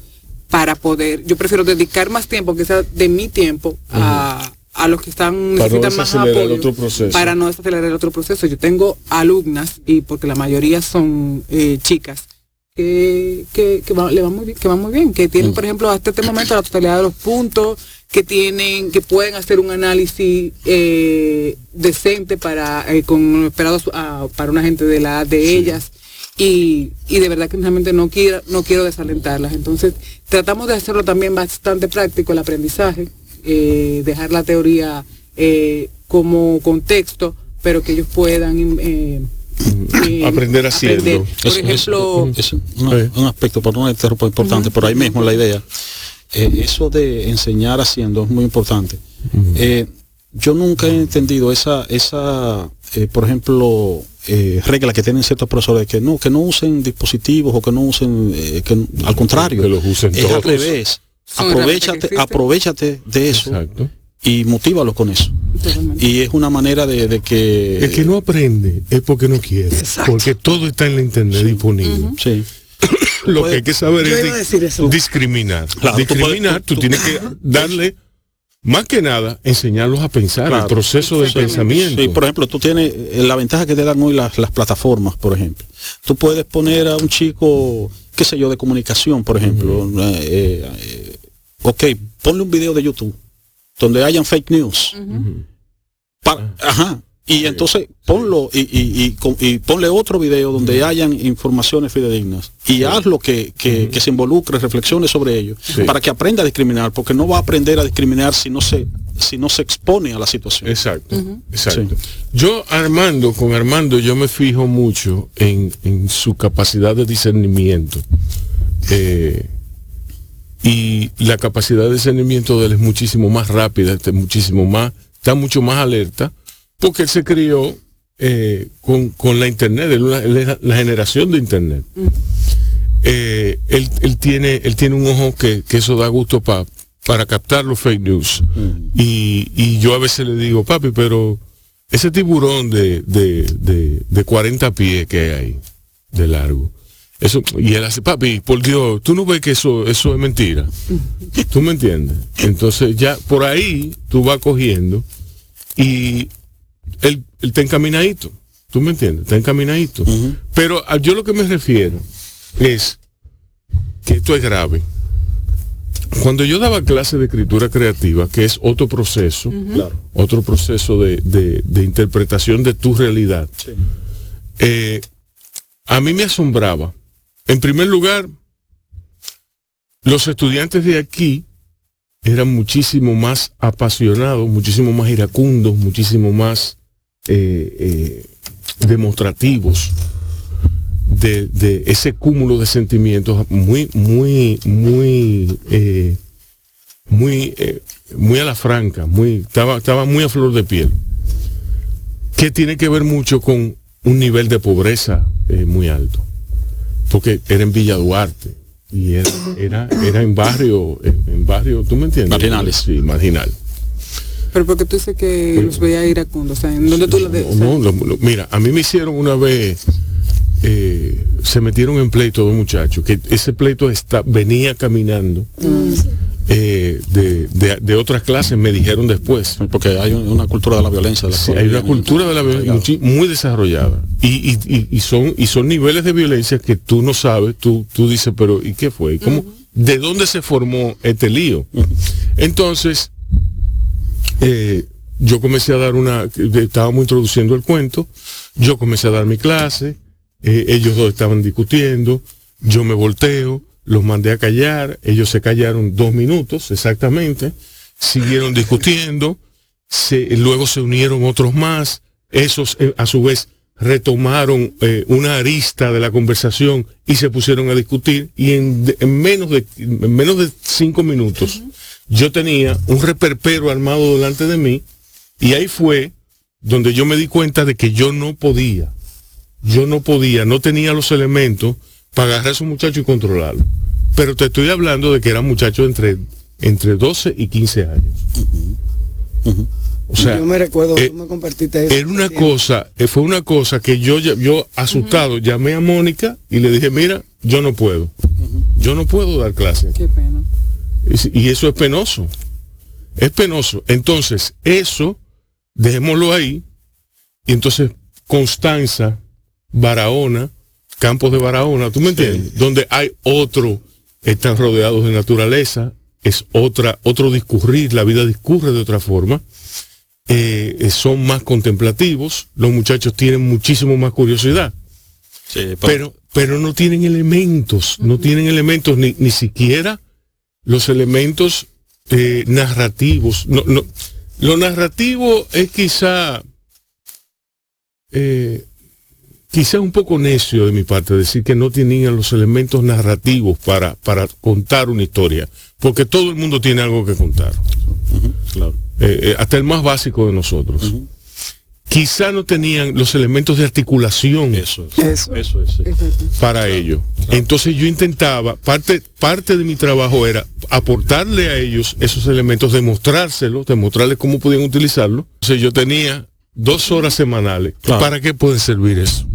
para poder, yo prefiero dedicar más tiempo, que sea de mi tiempo, a, a los que están Para no necesitan más desacelerar apoyo otro proceso. para no desacelerar el otro proceso. Yo tengo alumnas, y porque la mayoría son eh, chicas, que, que, que va- le van muy bien, que van muy bien, que tienen, por ejemplo, hasta este momento la totalidad de los puntos, que tienen, que pueden hacer un análisis eh, decente para, eh, con esperados ah, para una gente de la edad de ellas. Y, y de verdad que realmente no quiero, no quiero desalentarlas. Entonces, tratamos de hacerlo también bastante práctico el aprendizaje, eh, dejar la teoría eh, como contexto, pero que ellos puedan eh, eh, Aprender haciendo. Por Eso- ejemplo, un, un aspecto, por no interrumpir, importante, por ahí mismo la idea. Eh, eso de enseñar haciendo es muy importante. Eh, yo nunca he entendido esa, esa eh, por ejemplo, eh, regla que tienen ciertos profesores que no, que no usen dispositivos o que no usen, eh, que al contrario, Que los usen es al revés. Aprovechate, aprovechate de eso Exacto. y motívalos con eso. totalmente. Y es una manera de, de que... El que no aprende es porque no quiere. Exacto. Porque todo está en la internet disponible. Sí. Lo que hay que saber es discriminar. Claro, tú discriminar, puedes- tú, tú- tienes que darle, más que nada, enseñarlos a pensar, Claro. el proceso de Sí, pensamiento. Sí, por ejemplo, tú tienes eh, la ventaja que te dan hoy las, las plataformas, por ejemplo. Tú puedes poner a un chico, qué sé yo, de comunicación, por ejemplo. eh, eh, eh, ok, ponle un video de YouTube donde hayan fake news. Pa- ajá. Y entonces ponlo y, y- y ponle otro video donde hayan informaciones fidedignas y hazlo que, que, que se involucre, reflexione sobre ello, para que aprenda a discriminar, porque no va a aprender a discriminar si no se, si no se expone a la situación. Exacto, exacto. Yo Armando, con Armando yo me fijo mucho en, en su capacidad de discernimiento. Eh, y la capacidad de discernimiento de él es muchísimo más rápida, está muchísimo más, está mucho más alerta, porque él se crió eh, con, con la internet, él, la generación de internet. Eh, él, él tiene, él tiene un ojo que, que eso da gusto pa- para captar los fake news. Y, y yo a veces le digo, papi, pero ese tiburón de, de, de, de 40 pies que hay ahí, de largo. Eso, y él hace, papi, por Dios, tú no ves que eso, eso es mentira. ¿Tú me entiendes? Entonces ya por ahí tú vas cogiendo y él, él está encaminadito. ¿Tú me entiendes? Está encaminadito. Pero a- yo lo que me refiero es que esto es grave. Cuando yo daba clase de escritura creativa, que es otro proceso, otro proceso de, de- de interpretación de tu realidad, eh, a mí me asombraba. En primer lugar, los estudiantes de aquí eran muchísimo más apasionados, muchísimo más iracundos, muchísimo más eh, eh, demostrativos de, de ese cúmulo de sentimientos muy, muy, muy, eh, muy, eh, muy a la franca, muy, estaba, estaba muy a flor de piel. Que tiene que ver mucho con un nivel de pobreza eh, muy alto. Porque era en Villa Duarte y era, era, era en barrio, en, en barrio, ¿tú me entiendes? Marginales. Sí, marginal. Pero porque tú dices que los veía iracundos, o sea, ¿en dónde tú lo No, mira, a mí me hicieron una vez, eh, se metieron en pleito dos muchachos, que ese pleito está, venía caminando eh, de, de- de otras clases, me dijeron después. Porque hay un- una cultura de la violencia. de la Sí, hay una cultura de la violencia muy desarrollada y, y- y- y son y son niveles de violencia que tú no sabes, tú, tú dices, pero ¿y qué fue? ¿Y cómo, ¿De dónde se formó este lío? Entonces, eh, yo comencé a dar una, estábamos introduciendo el cuento, yo comencé a dar mi clase, eh, ellos dos estaban discutiendo, yo me volteo, los mandé a callar, ellos se callaron dos minutos exactamente, siguieron discutiendo, luego se unieron otros más, esos eh, a su vez retomaron una arista de la conversación y se pusieron a discutir y en, menos de en menos de cinco minutos yo tenía un reperpero armado delante de mí y ahí fue donde yo me di cuenta de que yo no podía yo no podía no tenía los elementos para agarrar a esos muchachos y controlarlo pero te estoy hablando de que eran muchachos entre entre 12 y 15 años o sea yo me recuerdo, eh, tú me compartiste eso. era una cosa, eh, fue una cosa que yo, ya- yo asustado, llamé a Mónica y le dije, mira, yo no puedo. Yo no puedo dar clase. Qué pena. Y eso es penoso. Es penoso. Entonces, eso, dejémoslo ahí. Y entonces, Constanza, Barahona, Campos de Barahona, ¿tú me entiendes? Donde hay otro, están rodeados de naturaleza, es otra, otro discurrir, la vida discurre de otra forma. Eh, eh, son más contemplativos, los muchachos tienen muchísimo más curiosidad. Sí, Pero, pero no tienen elementos, no tienen elementos ni, ni siquiera los elementos eh, narrativos. No, no, lo narrativo es quizá eh, quizá un poco necio de mi parte decir que no tenían los elementos narrativos para, para contar una historia, porque todo el mundo tiene algo que contar, Claro. Eh, eh, hasta el más básico de nosotros. Quizá no tenían los elementos de articulación Eso es. Eso. Eso para ello. Entonces yo intentaba, parte, parte de mi trabajo era aportarle a ellos esos elementos, demostrárselos, demostrarles cómo podían utilizarlo. Entonces yo tenía dos horas semanales. Claro. ¿Para qué puede servir eso?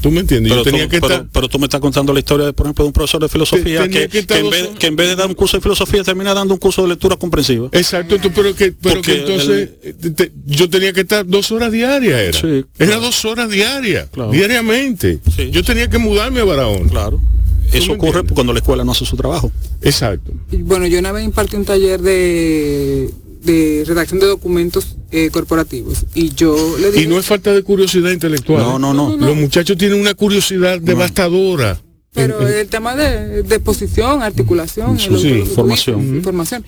¿Tú me entiendes? Pero yo tenía tú, que pero- estar... pero tú me estás contando la historia, de, por ejemplo, de un profesor de filosofía que, que estar que en dos vez, horas. que en vez de dar un curso de filosofía termina dando un curso de lectura comprensiva. Exacto, tú- pero que, pero Porque que entonces eh, te- yo tenía que estar dos horas diarias, era. Sí, Era dos horas diarias, Claro. diariamente. Sí. Yo tenía que mudarme a Barahón. Claro. Eso ocurre entiendes? cuando la escuela no hace su trabajo. Exacto. Y Bueno, yo una vez impartí un taller de, de redacción de documentos eh, corporativos y yo le dije... Y no es falta de curiosidad intelectual. No, ¿eh? no, no. Los muchachos tienen una curiosidad devastadora. Pero En- en- el tema de, de exposición, articulación, Sí, lo- información. información.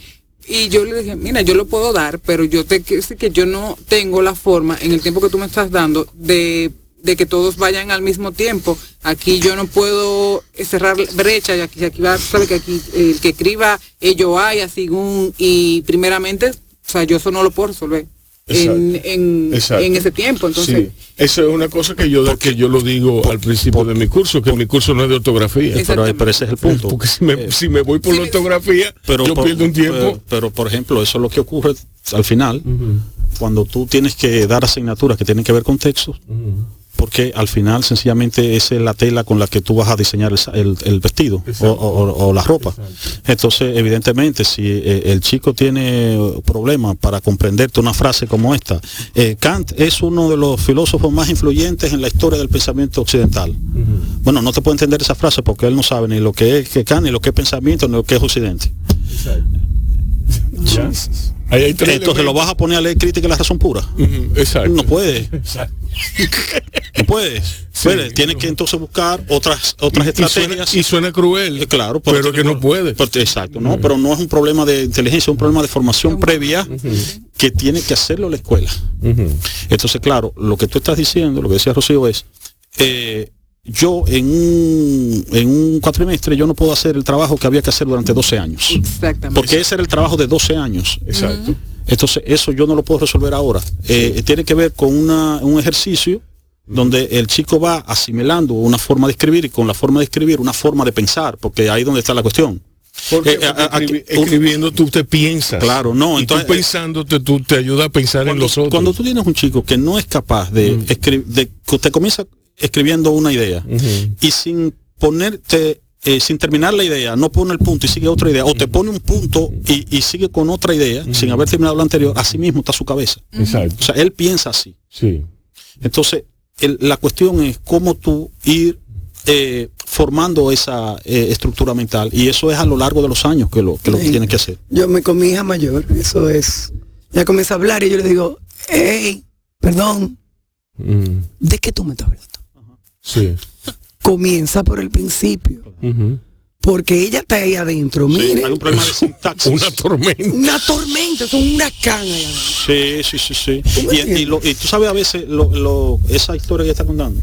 Y yo le dije, mira, yo lo puedo dar, pero yo te quiero decir que yo no tengo la forma, en el tiempo que tú me estás dando, de, de que todos vayan al mismo tiempo. Aquí yo no puedo cerrar brecha, y aquí, aquí va, sabe que aquí el que escriba ello haya, según, y primeramente, o sea, yo eso no lo puedo resolver. En, Exacto. en, Exacto. en ese tiempo, entonces sí, eso es una cosa que yo, que yo lo digo al principio de mi curso, que mi curso no es de ortografía. Pero, pero ese es el punto. Porque si me, si me voy por Sí, la ortografía, pero yo por, pierdo un tiempo. Pero, pero, por ejemplo, eso es lo que ocurre al final, cuando tú tienes que dar asignaturas que tienen que ver con textos, porque al final sencillamente esa es la tela con la que tú vas a diseñar el, el- el vestido o, o- o la ropa. Entonces, evidentemente, si eh, el chico tiene problemas para comprenderte una frase como esta, eh, Kant es uno de los filósofos más influyentes en la historia del pensamiento occidental. Bueno, no te puede entender esa frase porque él no sabe ni lo que es que Kant, ni lo que es pensamiento, ni lo que es occidente. Ya. Ahí hay tres Entonces lo vas a poner a leer crítica de la razón pura. Exacto. No puede, Exacto. no puede. Puede, Tiene que entonces buscar otras otras Y estrategias. y suena cruel, Eh, claro, pero, que no puede. Pero- exacto, no, pero no es un problema de inteligencia, es un problema de formación previa que tiene que hacerlo la escuela. Entonces, claro, lo que tú estás diciendo, lo que decía Rocío es, eh, yo en un, en un cuatrimestre yo no puedo hacer el trabajo que había que hacer durante 12 años. exactamente. Porque ese era el trabajo de 12 años. Exacto. Entonces, eso yo no lo puedo resolver ahora. Eh, tiene que ver con una- un ejercicio donde el chico va asimilando una forma de escribir y con la forma de escribir una forma de pensar, porque ahí es donde está la cuestión. Porque, Eh, eh, porque aquí- escribi- escribiendo tú te piensas. Claro, no, Y entonces- tú pensando te, tú te ayuda a pensar en los otros. cuando tú tienes un chico que no es capaz de escribir, de que usted comienza escribiendo una idea y sin ponerte, eh, sin terminar la idea, no pone el punto y sigue otra idea, o te pone un punto y, y sigue con otra idea sin haber terminado la anterior, así mismo está su cabeza. Exacto. O sea, él piensa así. Sí. Entonces, el- la cuestión es cómo tú ir eh, formando esa eh, estructura mental y eso es a lo largo de los años que lo que lo Sí. tienes que hacer. Yo me con mi hija mayor, eso es. Ya comienza a hablar y yo le digo, hey, perdón, Mm, ¿de qué tú me estás hablando? Sí. Comienza por el principio, porque ella está ahí adentro, mire, Hay un problema de sintaxis. Una tormenta. una tormenta, es un huracán ahí adentro. Sí, sí, sí, sí. ¿Tú me Y, lo- y tú sabes a veces lo, lo- esa historia que está contando,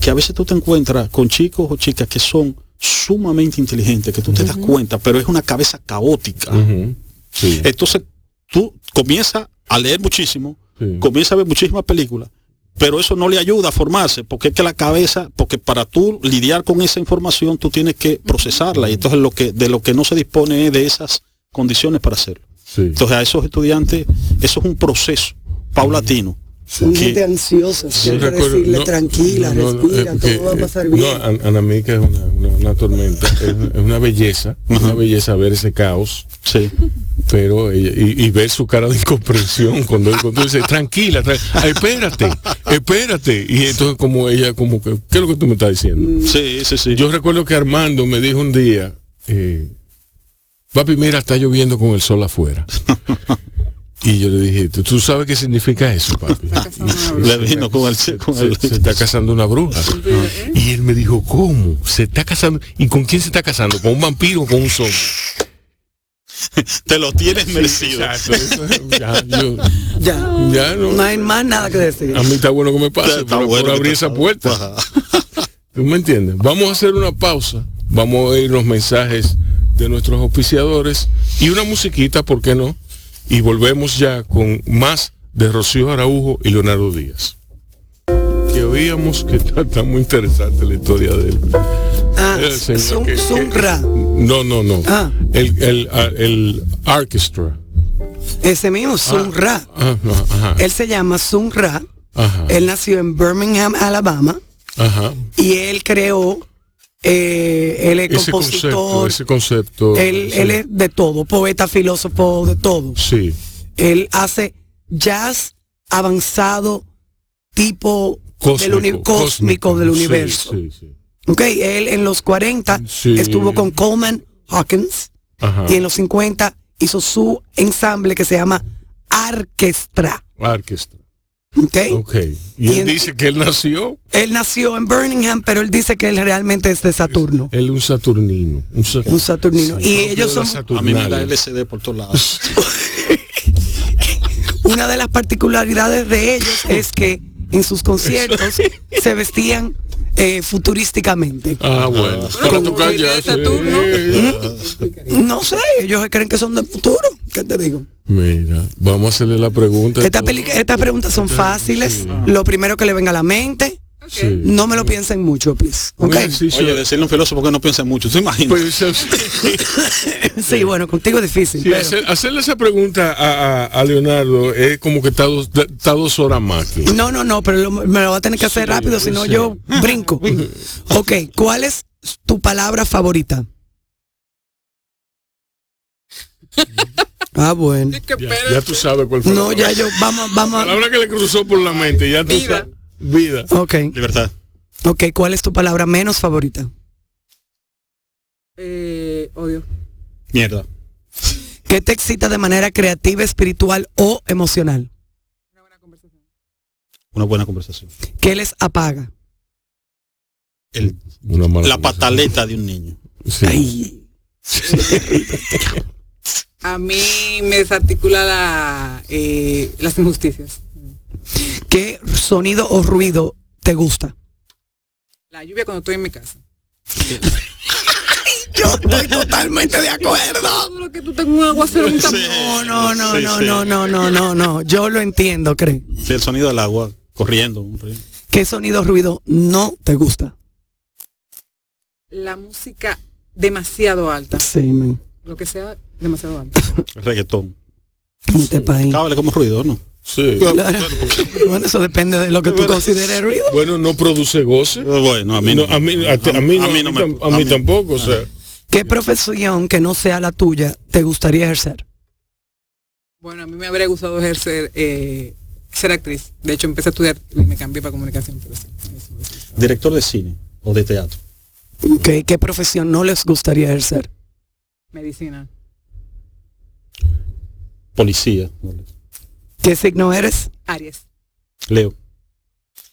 que a veces tú te encuentras con chicos o chicas que son sumamente inteligentes, que tú te das cuenta, pero es una cabeza caótica. Sí. Entonces tú comienzas a leer muchísimo, Sí. comienzas a ver muchísimas películas, pero eso no le ayuda a formarse, porque es que la cabeza, porque para tú lidiar con esa información tú tienes que procesarla, y entonces lo que de lo que no se dispone es de esas condiciones para hacerlo. Sí. Entonces a esos estudiantes, eso es un proceso paulatino. Son que- gente ansiosa, siempre recuerdo- decirle no, tranquila, no, no, respira, eh, todo va a eh, pasar No, bien. An- Anamica es una, una, una tormenta, es, una- es una belleza, es una belleza ver ese caos, Sí. pero ella- y, y ver su cara de incomprensión cuando, cuando dice tranquila, tra- ah, espérate, espérate, y entonces como ella como que ¿qué es lo que tú me estás diciendo? Sí, sí, sí. Yo recuerdo que Armando me dijo un día, eh, papi, mira, está lloviendo con el sol afuera. Y yo le dije, ¿tú, tú sabes qué significa eso, papi? Le vino con el, con se, el- se está casando una bruja. Y él me dijo, ¿cómo? ¿Se está casando? ¿Y con quién se está casando? ¿Con un vampiro o con un zombie? te lo tienes merecido. Exacto, eso- ya, yo- Ya. ya no. No hay más nada que decir. A mí está bueno que me pase Está por, bueno por abrir esa puerta. Ajá. ¿Tú me entiendes? Vamos a hacer una pausa. Vamos a oír los mensajes de nuestros auspiciadores y una musiquita, ¿por qué no? Y volvemos ya con más de Rocío Araujo y Leonardo Díaz. Que oíamos que está, está muy interesante la historia de él. Ah, Sun, que- Ra. No, no, no. Ah. El, el, ah, el orchestra. Ese mismo, Sun Ra. Ah, no, ajá, Él se llama Sun Ra. ajá, Él nació en Birmingham, Alabama. ajá. Y él creó, eh, él es Ese concepto, compositor. ese concepto. Él, sí. él es de todo, poeta, filósofo, de todo. Sí, Él hace jazz avanzado, tipo cósmico, del cósmico del universo. Sí, sí. Ok, él en los 40 Sí. estuvo con Coleman Hawkins Ajá. y en los 50 hizo su ensamble que se llama Orquestra. Orquestra. Ok. Ok. Y, Y él dice que él nació, Él nació en Birmingham, pero él dice que él realmente es de Saturno. él es un saturnino. Un, sa- Un saturnino. Sí, y ellos son A mí me da. LCD por todos lados. una de las particularidades de ellos es que en sus conciertos se vestían eh, futurísticamente. Ah, bueno. Para sí. Saturno. No sé, ellos creen que son del futuro. ¿Qué te digo? Mira, vamos a hacerle la pregunta. Estas preguntas son fáciles. Lo primero que le venga a la mente, Sí. no me lo piensen mucho, please. Un ¿Ok? ejercicio- Oye, decirle a un filósofo que no piensa mucho, ¿te imaginas? Pues, Sí, bueno, contigo es difícil. sí, pero- hacer- hacerle esa pregunta a, a- a Leonardo es como que está dos, está dos horas más. No, no, no, pero lo- me lo va a tener que hacer rápido, si no sí. yo brinco. Ok, ¿cuál es tu palabra favorita? Ah, bueno. Ya, ya tú sabes cuál fue. No, la ya yo, vamos, La vamos. palabra que le cruzó por la mente, ya tú Vida. sabes. Vida. Ok, Libertad. ok, ¿cuál es tu palabra menos favorita? Eh, odio. Mierda. ¿Qué te excita de manera creativa, espiritual o emocional? Una buena conversación. Una buena conversación. ¿Qué les apaga? El- Una mala la pataleta de un niño. Sí. Ay, A mí me desarticula la, eh, las injusticias. ¿Qué sonido o ruido te gusta? La lluvia cuando estoy en mi casa. Yo estoy totalmente de acuerdo. Lo que tú tengas un aguacero, un. No, no, no, Sí, no, sí. no, no, no, no, no. Yo lo entiendo, cree. Sí, el sonido del agua corriendo. ¿Qué sonido o ruido no te gusta? La música demasiado alta. Sí, man. Lo que sea demasiado alta. Reggaetón. Este país. Cábale como ruido, ¿no? Sí. Claro. Bueno, eso depende de lo que tú consideres ruido. Bueno, no produce goce. Bueno, a mí No, no. a mí, a, mí no, a mí no me- tam- a mí a mí- tampoco, o sea. ¿Qué profesión que no sea la tuya te gustaría ejercer? Bueno, a mí me habría gustado ejercer, eh, ser actriz. De hecho, empecé a estudiar y me cambié para comunicación. Pero sí. Director de cine o de teatro. ¿Qué, qué profesión no les gustaría ejercer? Medicina. Policía. ¿Qué signo eres? Aries. Leo.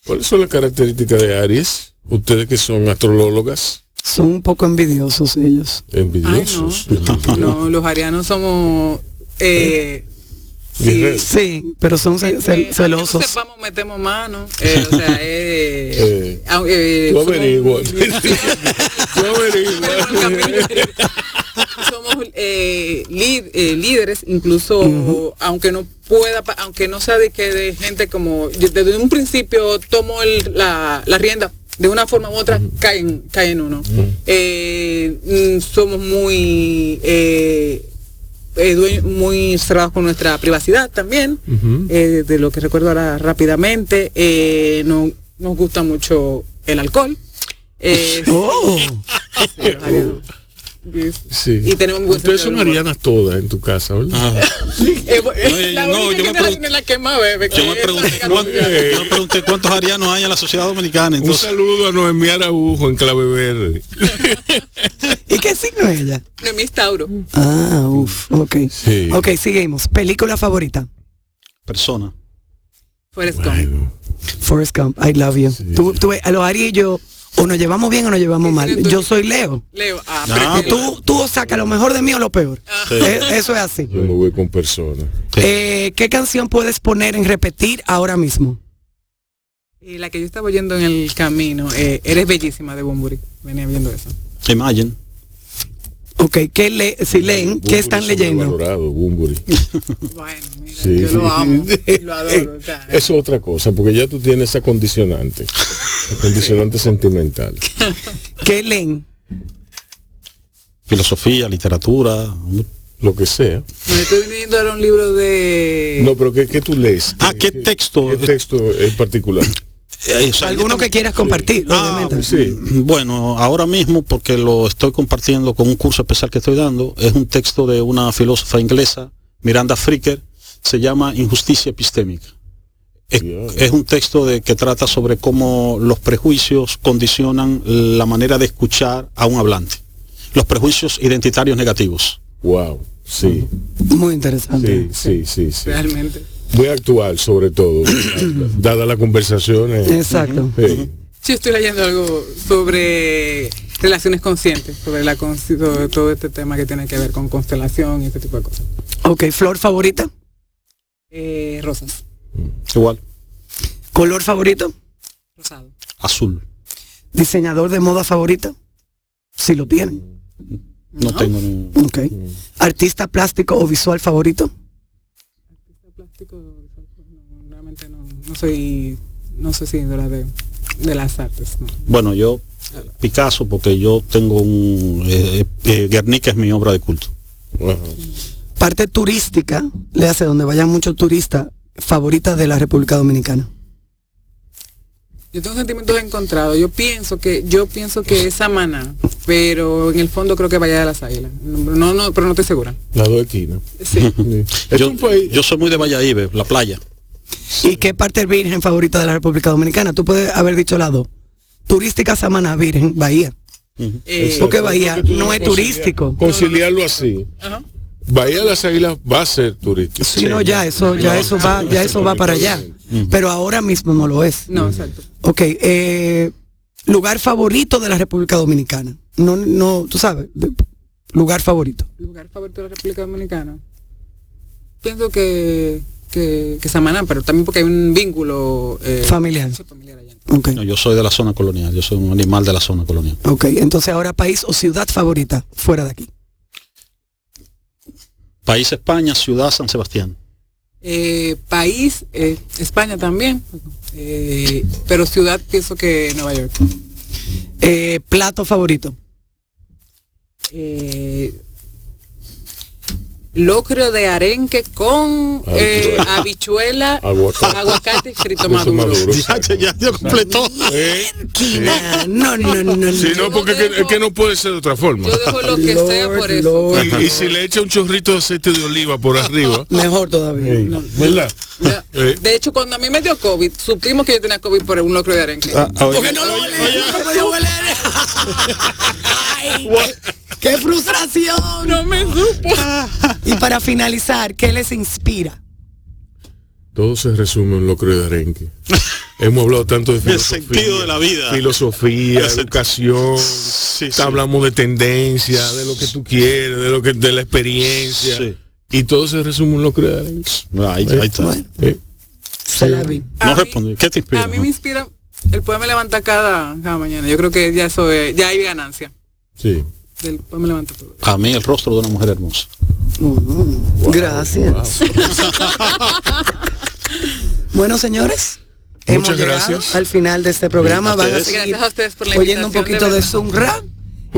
¿Cuáles son las características de Aries? Ustedes que son astrolólogas, Son un poco envidiosos ellos. envidiosos. No, los arianos somos... Eh, sí, pero son ce- ce- aunque no celosos. sepamos, metemos mano. Eh, o sea, eh, Eh, eh, Tú somos- averigua. Tú averigua. Somos eh, eh, líderes, incluso aunque no pueda, aunque no sea de que de gente como desde un principio tomo el- la, la rienda de una forma u otra caen caen uno. Eh, mm, somos muy eh, muy cerrados con nuestra privacidad también. Eh, de lo que recuerdo ahora rápidamente, eh, no, nos gusta mucho el alcohol. Oh, sí, Sí. Y tenemos un Ustedes son arianas todas en tu casa, ¿verdad? Eh, bu- No, la no, única yo me que más bebe. Yo me pregunté, cuánto- yo me pregunté cuántos arianos hay en la sociedad dominicana. Un Entonces, saludo a Noemí Araujo en Clave Verde. ¿y qué signo es ella? Noemí es Tauro. Ah, uff, ok. Sí. Ok, seguimos. ¿Película favorita? persona. Forrest Gump. Bueno, Forrest Gump, I love you. Tú, tú, a los Ari y yo, o nos llevamos bien o nos llevamos mal. Yo soy Leo. Leo, ah, Ah, Tú, tú sacas lo mejor de mí o lo peor. Eh, Eso es así. yo me voy con personas. Eh, ¿Qué canción puedes poner en repetir ahora mismo? Y la que yo estaba oyendo en el camino, eh, Eres bellísima de Bumburi. Venía viendo eso. Imagine. Ok, ¿qué le, si leen, ¿qué están leyendo? Bueno, mira, Sí, yo sí. lo amo, lo adoro. o sea, Eso es otra cosa, porque ya tú tienes esa condicionante. Condicionante sentimental. ¿Qué leen? Filosofía, literatura. Lo que sea. me estoy leyendo ahora un libro de... No, pero ¿qué, qué tú lees? Ah, ¿qué texto? ¿Qué texto en particular? Eh, o sea, Alguno que quieras compartir, Ah, obviamente. Sí. Bueno, ahora mismo, porque lo estoy compartiendo con un curso especial que estoy dando, es un texto de una filósofa inglesa, Miranda Fricker, se llama Injusticia epistémica. Es un texto de, que trata sobre cómo los prejuicios condicionan la manera de escuchar a un hablante. Los prejuicios identitarios negativos. Wow. Sí, Muy interesante. sí, sí, sí, sí. Realmente. Muy actual, sobre todo, dada la conversación. eh, Exacto. sí. Sí, estoy leyendo algo sobre relaciones conscientes, sobre, la, con- sobre todo este tema que tiene que ver con constelación y este tipo de cosas. Ok, flor favorita, Eh, rosas, Igual, color favorito, rosado. azul. diseñador de moda favorita, si lo tienen. No, tengo ni- Ok. Artista plástico o visual favorito. No, realmente no, no soy, no soy seguidora de, de las artes. no. Bueno, yo, Picasso, porque yo tengo un... eh, eh, Guernica es mi obra de culto. Parte turística, le hace donde vayan muchos turistas, favorita de la República Dominicana. Yo tengo sentimientos encontrados. Yo pienso que, yo pienso que es Samaná, pero en el fondo creo que vaya de las águilas. No, no, pero no estoy segura. Las dos esquinas. Sí. Sí. Es Yo, un país- yo soy muy de Valladolid, la playa. ¿Y qué parte virgen favorita de la República Dominicana? Tú puedes haber dicho lado. Turística Samaná, Virgen, Bahía. Eh, Porque Bahía no es turístico. Conciliarlo así. ajá. Bahía de las Águilas va a ser turístico. Sí, no, ya eso, ya eso va, ya eso va para allá. Pero ahora mismo no lo es. No, exacto. Ok, eh, lugar favorito de la República Dominicana. No, no, tú sabes, de- lugar favorito. Lugar favorito de la República Dominicana. Pienso que, que, que Samaná, pero también porque hay un vínculo eh, Familiar. allá. Ok, No, yo soy de la zona colonial, yo soy un animal de la zona colonial. ok. Entonces ahora país o ciudad favorita fuera de aquí. País España, ciudad San Sebastián. Eh, país, eh, España también, eh, pero ciudad pienso que Nueva York. Eh, plato favorito. Locro de arenque con eh, habichuela, Aguacate. aguacate y frito maduro. maduro. Ya, ya, ya, ya completó. Eh, No, no, no, no. Sí, no, porque es que, es que no puede ser de otra forma. Yo dejo lo que sea Lord, por eso. Y, y si le echa un chorrito de aceite de oliva por arriba, Mejor todavía. ey, ¿verdad? Ya. Eh. De hecho, cuando a mí me dio COVID, supimos que yo tenía COVID por un locro de arenque. Ah, ah, Porque no lo huele, ¿cómo yo huele? ¡Qué frustración! No me supo. Y para finalizar, ¿qué les inspira? Todo se resume en lo creo de arenque. Hemos hablado tanto de El filosofía. sentido de la vida. Filosofía, El educación. Sí, sí. Hablamos de tendencia, de lo que tú quieres, de lo que de la experiencia. Sí. Y todo se resume en lo creo de arenque. Ahí, ahí está. Bueno. Eh, Se la vi. A No respondí. ¿Qué te inspira? A mí me inspira, el poema levanta cada, cada mañana. Yo creo que ya eso es- ya hay ganancia. Sí. Del poema levanta todo. A mí el rostro de una mujer hermosa. Gracias. bueno, señores. hemos Muchas llegado gracias. al final de este programa. Van a seguir a ustedes por la oyendo un poquito de de. Sunra.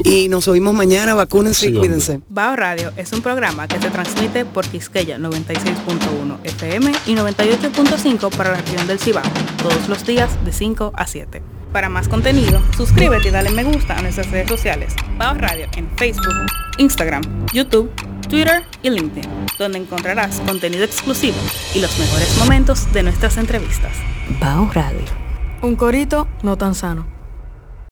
Y nos oímos mañana. Vacúnense y Sí, hombre. cuídense. Bao Radio es un programa que se transmite por Quisqueya 96.1 FM y 98.5 para la región del Cibao, todos los días de 5 a 7. Para más contenido, suscríbete y dale me gusta a nuestras redes sociales. Bao Radio en Facebook, Instagram, YouTube, Twitter y LinkedIn, donde encontrarás contenido exclusivo y los mejores momentos de nuestras entrevistas. Bao Radio. Un corito no tan sano.